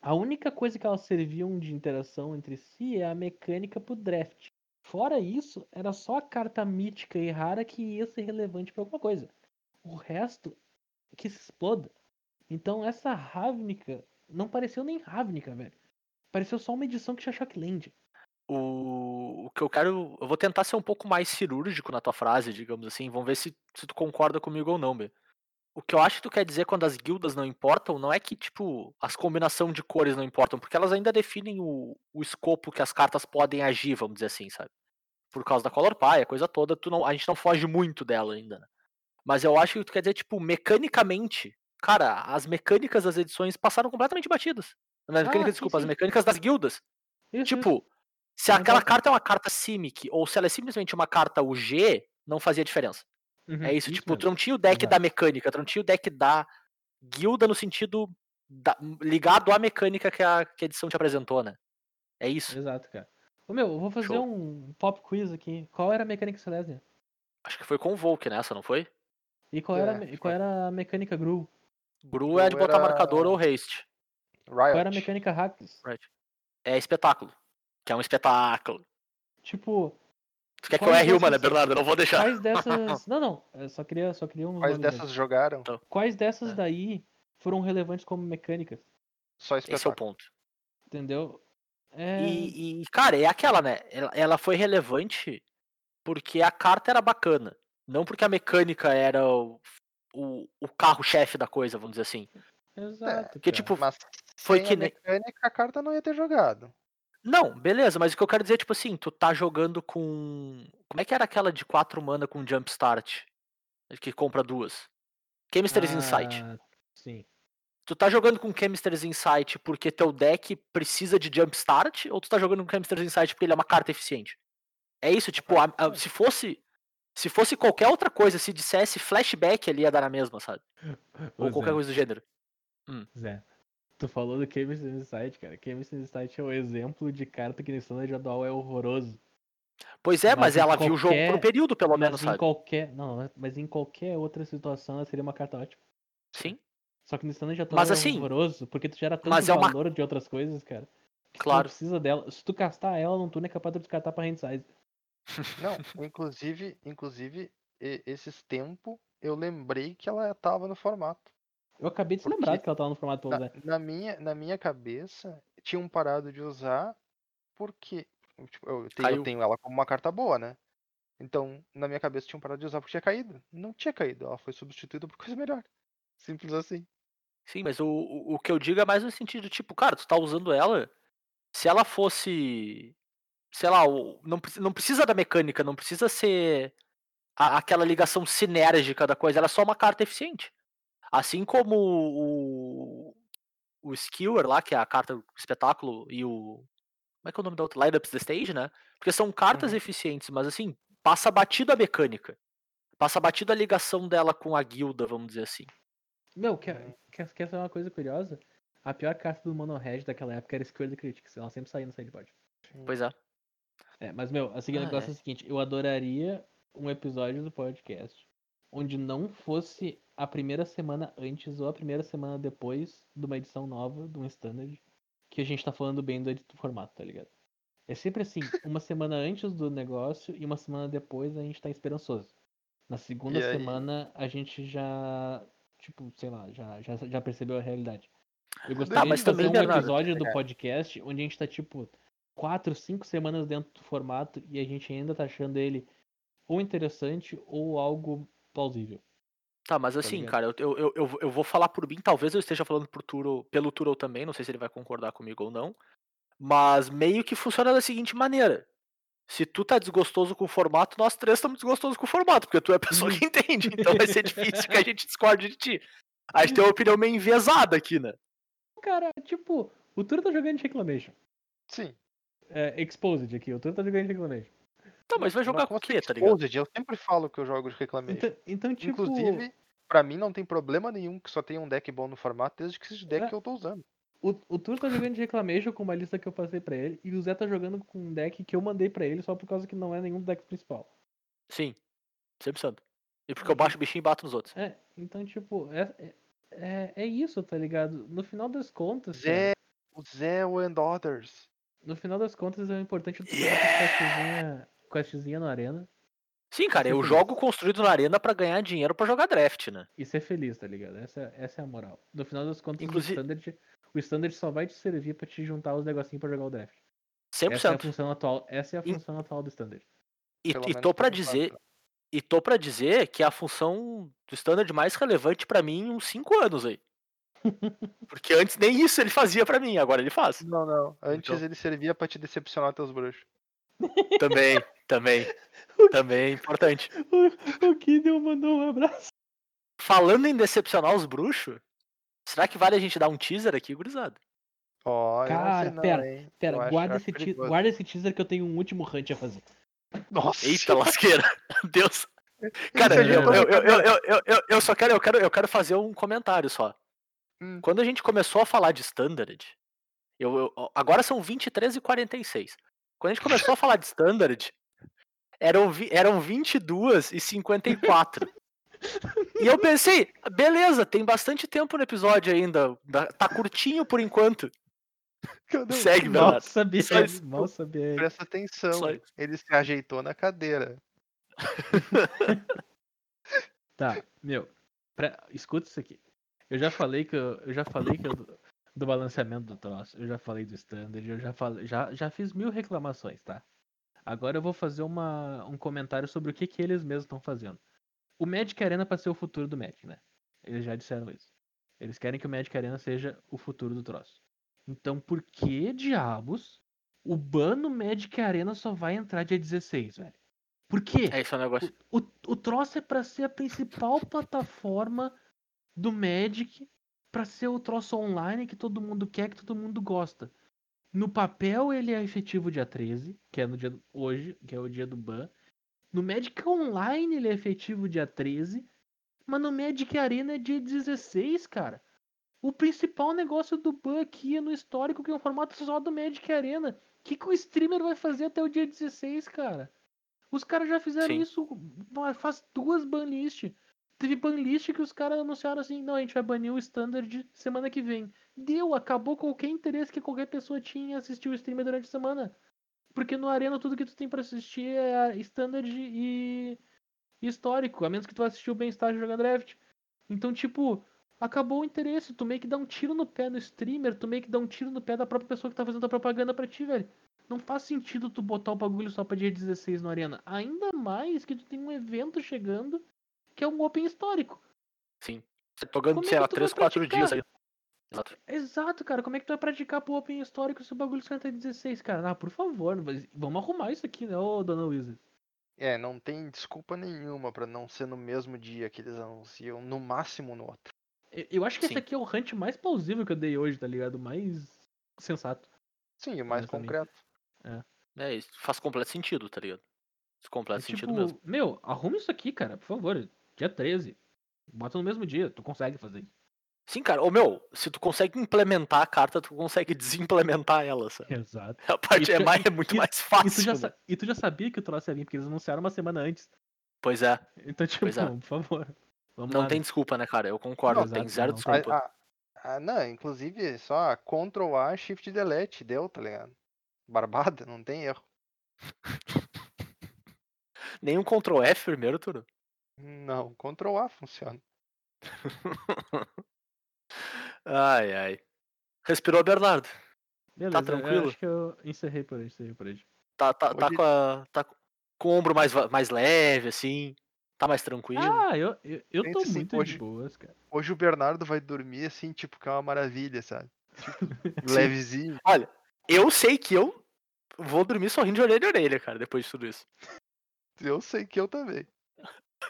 A única coisa que elas serviam de interação entre si é a mecânica pro draft. Fora isso, era só a carta mítica e rara que ia ser relevante pra alguma coisa. O resto que se exploda. Então essa Ravnica não pareceu nem Ravnica, velho. Pareceu só uma edição que tinha. O, o que eu quero. Eu vou tentar ser um pouco mais cirúrgico na tua frase, digamos assim. Vamos ver se, se tu concorda comigo ou não, Bê. O que eu acho que tu quer dizer quando as guildas não importam, não é que, tipo, as combinação de cores não importam, porque elas ainda definem o, o escopo que as cartas podem agir, vamos dizer assim, sabe? Por causa da color pie, a coisa toda, tu não, a gente não foge muito dela ainda. né? Mas eu acho que tu quer dizer, tipo, mecanicamente, cara, as mecânicas das edições passaram completamente batidas. Não é Ah, mecânica, sim, desculpa, as mecânicas das guildas. Isso, Tipo, Se aquela carta é uma carta Simic, ou se ela é simplesmente uma carta UG, não fazia diferença. Uhum, É isso, tipo, tu não tinha o deck Exato. da mecânica, tu não tinha o deck da guilda no sentido da- ligado à mecânica que a, que a edição te apresentou, né? É isso. Exato, cara. Ô, meu, eu vou fazer Show. um pop quiz aqui. Qual era a mecânica Celestia? Acho que foi com o Volk nessa, não foi? E qual, É, era, a me- qual foi. era a mecânica Gru? Gru é de botar era- marcador ou haste. Qual era a Riot. mecânica Hacks? É espetáculo. Que é um espetáculo. Tipo, Tu quer que Quais eu erre uma, né, dessas- Bernardo? Eu não vou deixar. quais dessas. Não, não. Eu só queria, só queria uns Quais nomes mesmo. dessas jogaram? Quais dessas É. daí foram relevantes como mecânicas? Só Esse é o ponto. Entendeu? É. E, e, cara, é aquela, né? Ela, ela foi relevante porque a carta era bacana. Não porque a mecânica era o, o, o carro-chefe da coisa, vamos dizer assim. Exato. Porque, cara. tipo, Mas foi sem que a mecânica, a carta não ia ter jogado. Não, beleza, mas o que eu quero dizer é, tipo assim, tu tá jogando com. Como é que era aquela de 4 mana com Jumpstart? Que compra duas. Chemistry's Insight. Ah, Sim. Tu tá jogando com Chemistry's Insight porque teu deck precisa de Jumpstart? Ou tu tá jogando com Chemistry's Insight porque ele é uma carta eficiente? É isso, tipo, a- a- se fosse. Se fosse qualquer outra coisa, se dissesse flashback ali ia dar na mesma, sabe? Ou qualquer Zé, coisa do gênero. Zé, tu falou do Chemistry Insight, cara. Chemistry Insight é o exemplo de carta que no Standard atual é horroroso. Pois é, Mas mas, ela viu o jogo por um qualquer- período, pelo menos, Mas em sabe? qualquer. Não, mas em qualquer outra situação ela seria uma carta ótima. Sim, Só que no Standard atual Mas é assim, horroroso, porque tu gera tanto mas é uma- valor de outras coisas, cara. tu Claro. não precisa dela. Se tu castar ela num turno, é capaz de tu descartar pra hand size. Não, inclusive, inclusive, esses tempos eu lembrei que ela tava no formato. Eu acabei de lembrar que ela tava no formato Na, usar. na minha, na minha cabeça, tinham parado de usar porque tipo, eu, tenho, eu tenho ela como uma carta boa, né? Então, na minha cabeça tinham parado de usar porque tinha caído. Não tinha caído, ela foi substituída por coisa melhor. Simples assim. Sim, mas o, o, que eu digo é mais no sentido, tipo, cara, tu tá usando ela. Se ela fosse. Sei lá, não, não precisa da mecânica, não precisa ser a- aquela ligação sinérgica da coisa, ela é só uma carta eficiente. Assim como o, o Skewer lá, que é a carta do espetáculo, e o. Como é que é o nome da outra? Light Up the Stage, né? Porque são cartas Uhum. eficientes, mas assim, passa batido a mecânica. Passa batido a ligação dela com a guilda, vamos dizer assim. Meu, quer, quer, quer saber uma coisa curiosa? A pior carta do Mono Red daquela época era Square the Critics. Ela sempre saía no sideboard. Pois é. É, mas, meu, assim, o Ah, negócio é. é. o seguinte: eu adoraria um episódio do podcast onde não fosse a primeira semana antes ou a primeira semana depois de uma edição nova, de um standard, que a gente tá falando bem do, do formato, tá ligado? É sempre assim: uma semana antes do negócio e uma semana depois a gente tá esperançoso. Na segunda semana a gente já, tipo, sei lá, já, já, já percebeu a realidade. Eu Tá, gostaria mas de fazer um Bernardo, episódio do é. podcast onde a gente tá, tipo, quatro, cinco semanas dentro do formato e a gente ainda tá achando ele ou interessante ou algo plausível. Tá, mas assim, ligado? cara, eu, eu, eu, eu vou- eu vou falar por mim, talvez eu esteja falando por Turo, pelo Turo também, não sei se ele vai concordar comigo ou não. Mas meio que funciona da seguinte maneira. Se tu tá desgostoso com o formato, nós três estamos desgostosos com o formato, porque tu é a pessoa que entende. Então vai ser difícil que a gente discorde de ti. A gente tem uma opinião meio enviesada aqui, né? Cara, tipo, o Turo tá jogando de Reclamation. Sim. É, Exposed aqui, o Turo tá jogando de Reclamation. Tá, mas vai jogar com o como quê, assim, tá ligado? Exposed? Eu sempre falo que eu jogo de Reclamation. Então, então tipo. Inclusive, pra mim não tem problema nenhum que só tenha um deck bom no formato, desde que seja o deck É. que eu tô usando. O, o Tur tá jogando de Reclamation com uma lista que eu passei pra ele, e o Zé tá jogando com um deck que eu mandei pra ele só por causa que não é nenhum deck principal. Sim. 100%. E porque eu baixo o bichinho e bato nos outros. É, então, tipo, é, é, é, é isso, tá ligado? No final das contas, Zé, o Zé and Others. no final das contas é importante pegar tua questzinha, no Arena Sim, cara, eu feliz. jogo construído na arena pra ganhar dinheiro pra jogar draft, né? e ser feliz, tá ligado? Essa, essa é a moral. No final das contas, Inclusive- o, standard, o Standard só vai te servir pra te juntar os negocinhos pra jogar o draft. 100%. Essa é a função atual, essa é a função atual do Standard. E, e tô pra por dizer, e tô para dizer que é a função do standard mais relevante pra mim em uns 5 anos aí. Porque antes nem isso ele fazia pra mim, agora ele faz. Não, não. Antes Então- ele servia pra te decepcionar teus bruxos. Também, também, também é importante. O, o Kidel mandou um abraço. Falando em decepcionar os bruxos, será que vale a gente dar um teaser aqui, gurizada? Sei Cara, não, pera, hein? Pera, guarda, esse te- guarda esse teaser que eu tenho um último hunt a fazer. Nossa, Eita lasqueira. Deus. Cara, se eu, eu, eu, eu, eu só quero, eu quero, eu quero fazer um comentário só. Hum. Quando a gente começou a falar de standard, eu, eu- agora são 23 e 46. Quando a gente começou a falar de standard, eram, vi- eram 22 e 54. E eu pensei, beleza, tem bastante tempo no episódio ainda. Tá curtinho por enquanto. Segue, Mal Bernardo. sabia, Só isso. mal sabia. Presta atenção. Só isso. Ele se ajeitou na cadeira. Tá, meu, pra- escuta isso aqui. Eu já falei que eu, eu já falei que eu, do, do balanceamento do troço, eu já falei do standard, eu já falei, já, já fiz mil reclamações, tá? Agora eu vou fazer uma, um comentário sobre o que, que eles mesmos estão fazendo. O Magic Arena para ser o futuro do Magic, né? Eles já disseram isso. Eles querem que o Magic Arena seja o futuro do troço. Então, por que diabos o ban no Magic Arena só vai entrar dia 16, velho? Por quê? É esse é o negócio. O, o troço é pra ser a principal plataforma do Magic, pra ser o troço online que todo mundo quer, que todo mundo gosta. No papel ele é efetivo dia 13, que é no dia do- hoje, que é o dia do ban. No Magic Online ele é efetivo dia 13, mas no Magic Arena é dia 16, cara. O principal negócio do ban aqui é no histórico, que é um formato só do Magic Arena. O que, que o streamer vai fazer até o dia 16, cara? Os caras já fizeram Sim. isso ma- faz duas banlists. Teve banlist que os caras anunciaram assim, não, a gente vai banir o standard semana que vem. Deu, acabou qualquer interesse que qualquer pessoa tinha em assistir o streamer durante a semana. Porque no Arena tudo que tu tem pra assistir é standard e e histórico, a menos que tu vá assistir o bem-estar jogando draft. Então, tipo, acabou o interesse. Tu meio que dá um tiro no pé no streamer, tu meio que dá um tiro no pé da própria pessoa que tá fazendo a propaganda pra ti, velho. Não faz sentido tu botar o bagulho só pra dia 16 no Arena. Ainda mais que tu tem um evento chegando que é um Open histórico. Sim. Tô ganhando, Como é sei que lá, tu vai 3, 4 praticar? dias aí. Exato. Exato, cara. Como é que tu vai praticar pro Open histórico se o bagulho só entra 16, cara? Ah, por favor, mas vamos arrumar isso aqui, né, ô dona Luísa? É, não tem desculpa nenhuma pra não ser no mesmo dia que eles anunciam, no máximo no outro. Eu- Eu acho que Sim. esse aqui é o hunt mais plausível que eu dei hoje, tá ligado? Mais sensato. Sim, o mais concreto. É, isso faz completo sentido, tá ligado? Faz completo É sentido tipo, mesmo. meu, arruma isso aqui, cara, por favor. Dia 13. Bota no mesmo dia, tu consegue fazer isso. Sim, cara. Ô, meu, se tu consegue implementar a carta, tu consegue desimplementar ela, sabe? Exato. A parte tu é, mais, é muito e- mais E tu, fácil. já né? e tu já sabia que o troço ia vir, porque eles anunciaram uma semana antes. Pois é. Então, tipo, Pois é. por favor. Vamos Não lá, tem né? desculpa, né, cara? Eu concordo. Não, tem exato, zero não. desculpa. Ah, ah, ah, não, inclusive só Ctrl A, Shift Delete, deu, tá ligado? Barbada, não tem erro. Nenhum Ctrl F primeiro, Turo. Não, Ctrl A funciona. Ai, ai. Respirou, Bernardo? Beleza, eu tranquilo? acho que eu encerrei por hoje, encerrei por hoje. Tá, tá, tá com, a, tá com o ombro mais, mais leve, assim? Tá mais tranquilo? Ah, eu, eu, eu tô assim, muito de hoje- boas, cara. Hoje o Bernardo vai dormir assim, tipo, que é uma maravilha, sabe? Tipo, levezinho. Olha, eu sei que eu vou dormir sorrindo de orelha a orelha, cara, depois de tudo isso. Eu sei que eu também.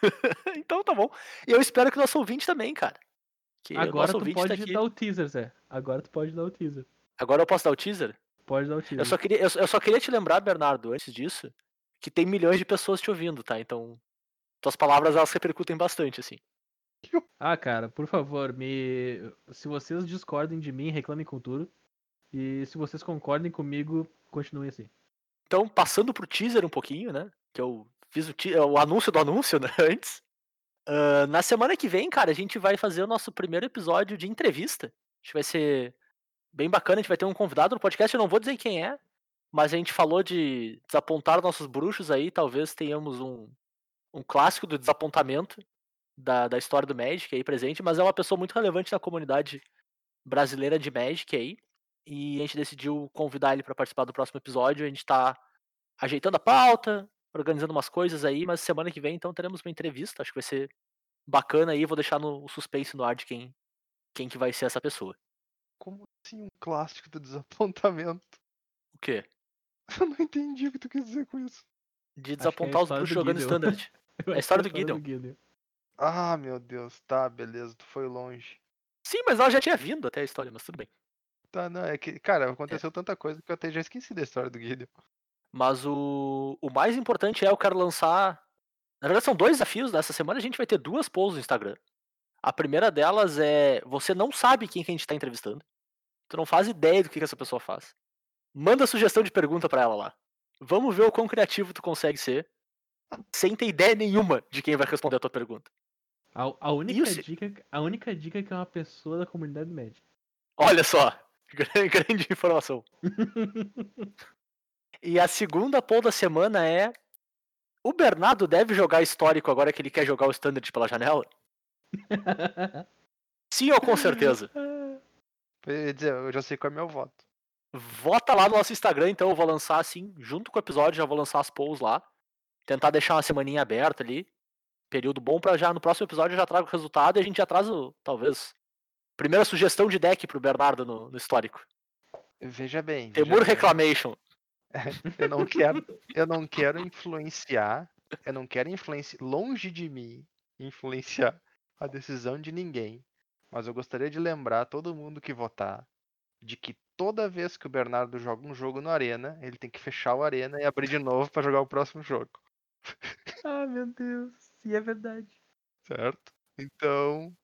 então tá bom. E eu espero que o nosso ouvinte também, cara. Que Agora tu pode tá aqui. dar o teaser, Zé. Agora tu pode dar o teaser. Agora eu posso dar o teaser? Pode dar o teaser. Eu só, queria, eu, eu só queria te lembrar, Bernardo, antes disso, que tem milhões de pessoas te ouvindo, tá? Então, tuas palavras elas repercutem bastante, assim. Ah, cara, por favor, me. Se vocês discordem de mim, reclamem com tudo. E se vocês concordem comigo, continuem assim. Então, passando pro teaser um pouquinho, né? Que eu fiz o, te- o anúncio do anúncio, né? Antes. ah, na semana que vem, cara, a gente vai fazer o nosso primeiro episódio de entrevista. A gente vai ser bem bacana, a gente vai ter um convidado no podcast, eu não vou dizer quem é, mas a gente falou de desapontar nossos bruxos aí, talvez tenhamos um, um clássico do desapontamento da, da história do Magic aí presente, mas é uma pessoa muito relevante na comunidade brasileira de Magic aí. E a gente decidiu convidar ele para participar do próximo episódio. A gente tá ajeitando a pauta, organizando umas coisas aí, mas semana que vem então teremos uma entrevista. Acho que vai ser bacana aí. Vou deixar no o suspense no ar de quem, quem que vai ser essa pessoa. Como assim um clássico do desapontamento? O quê? Eu não entendi o que tu quis dizer com isso. De é desapontar os história bruxos do jogando standard. Eu a história do Gideon. Ah, meu Deus, tá, beleza, tu foi longe. Sim, mas ela já tinha vindo até a história, mas tudo bem. Tá, não, é que, cara, aconteceu tanta coisa que eu até já esqueci da história do Gideon. Mas o, o mais importante é eu quero lançar. Na verdade, são dois desafios. Nessa semana a gente vai ter duas polls no Instagram. A primeira delas é: você não sabe quem que a gente tá entrevistando. Tu não faz ideia do que, que essa pessoa faz. Manda sugestão de pergunta pra ela lá. Vamos ver o quão criativo tu consegue ser. Sem ter ideia nenhuma de quem vai responder a tua pergunta. A, a única se- dica, a única dica é que é uma pessoa da comunidade média. Olha só, gran- grande informação. E a segunda poll da semana é: o Bernardo deve jogar histórico agora que ele quer jogar o standard pela janela? Sim ou com certeza? Eu ia dizer, eu já sei qual é meu voto. Vota lá no nosso Instagram, então eu vou lançar assim, junto com o episódio, já vou lançar as polls lá. Tentar deixar uma semaninha aberta ali. Período bom pra já no próximo episódio eu já trago o resultado e a gente já traz o, talvez, primeira sugestão de deck pro Bernardo no, no histórico. Veja bem. Temur. Reclamation. Eu não quero, eu não quero influenciar, eu não quero influenciar, longe de mim, influenciar a decisão de ninguém. Mas eu gostaria de lembrar todo mundo que votar de que toda vez que o Bernardo joga um jogo no Arena, ele tem que fechar o Arena e abrir de novo para jogar o próximo jogo, ah, meu Deus. E é verdade. certo? Então,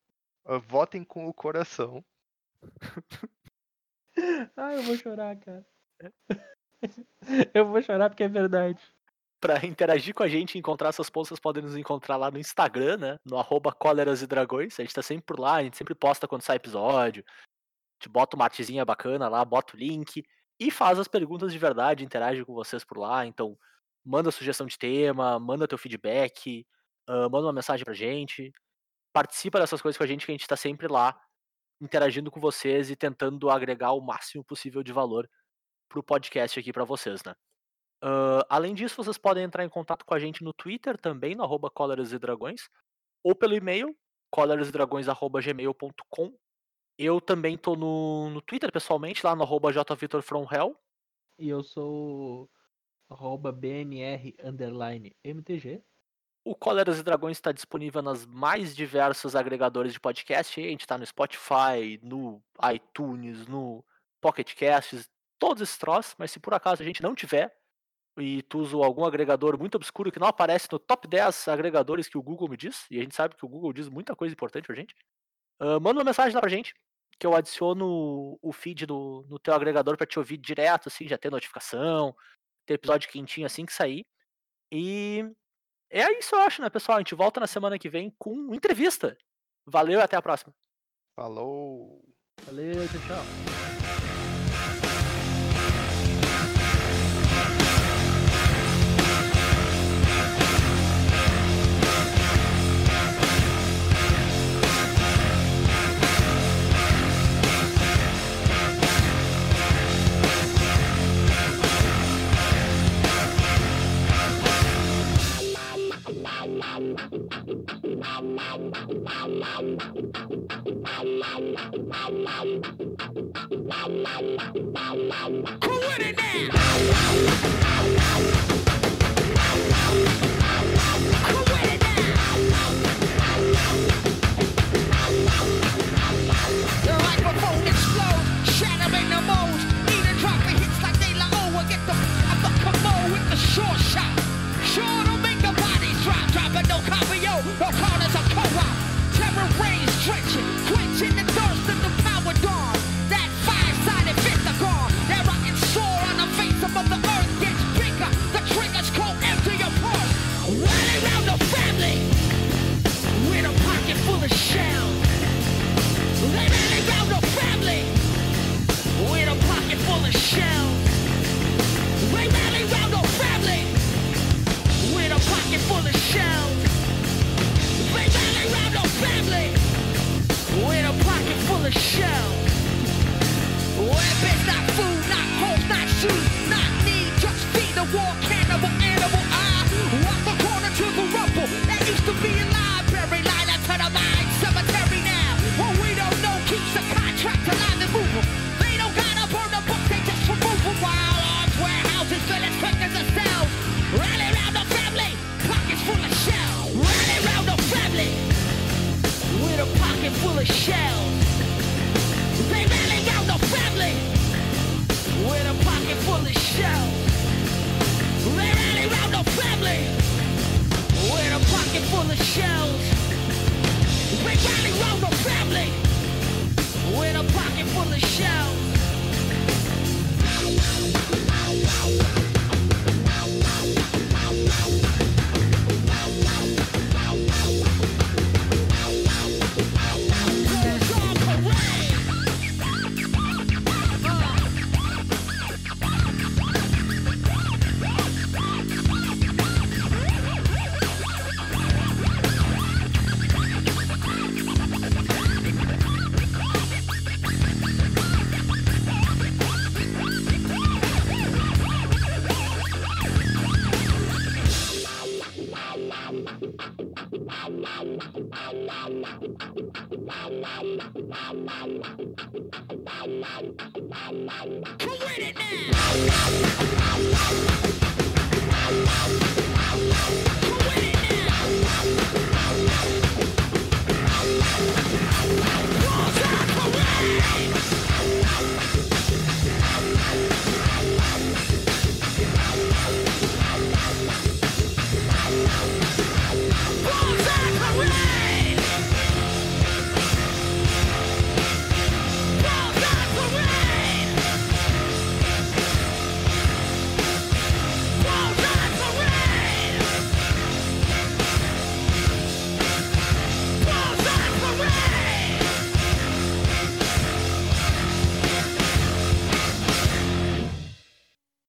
ah, votem com o coração. Ah, eu vou chorar, cara. Eu vou chorar porque é verdade. Pra interagir com a gente e encontrar essas polls, vocês podem nos encontrar lá no Instagram, né? No arroba e dragões. A gente tá sempre por lá, a gente sempre posta quando sai episódio. A gente bota uma artezinha bacana lá, bota o link e faz as perguntas de verdade, interage com vocês por lá. Então, manda sugestão de tema, manda teu feedback, ah, manda uma mensagem pra gente. Participa dessas coisas com a gente, que a gente tá sempre lá interagindo com vocês e tentando agregar o máximo possível de valor pro podcast aqui pra vocês, né? Ah, além disso, vocês podem entrar em contato com a gente no Twitter também, no arroba e ou pelo e-mail, colerasdragões.gmail.com. Eu também tô no, no Twitter pessoalmente, lá no arroba jvitorfromhell. E eu sou arroba BNR underline MTG. O Cóleras e Dragões está disponível nas mais diversos agregadores de podcast. A gente está no Spotify, no iTunes, no Pocket Casts, todos esses troços, mas se por acaso a gente não tiver, e tu usa algum agregador muito obscuro que não aparece no top 10 agregadores que o Google me diz, e a gente sabe que o Google diz muita coisa importante pra gente, ah, manda uma mensagem lá pra gente, que eu adiciono o feed do, no teu agregador pra te ouvir direto, assim, já ter notificação, ter episódio quentinho assim que sair. E é isso, eu acho, né, pessoal? A gente volta na semana que vem com entrevista. Valeu e até a próxima. Falou! Valeu, tchau, tchau. The copy, yo. No corners of co-op. Terror rains drenching, quenching the thirst of the power dawn. War cannibal animal. I walk the corner to the rubble that used to be a shells. We rally round the family with a pocket full of shells.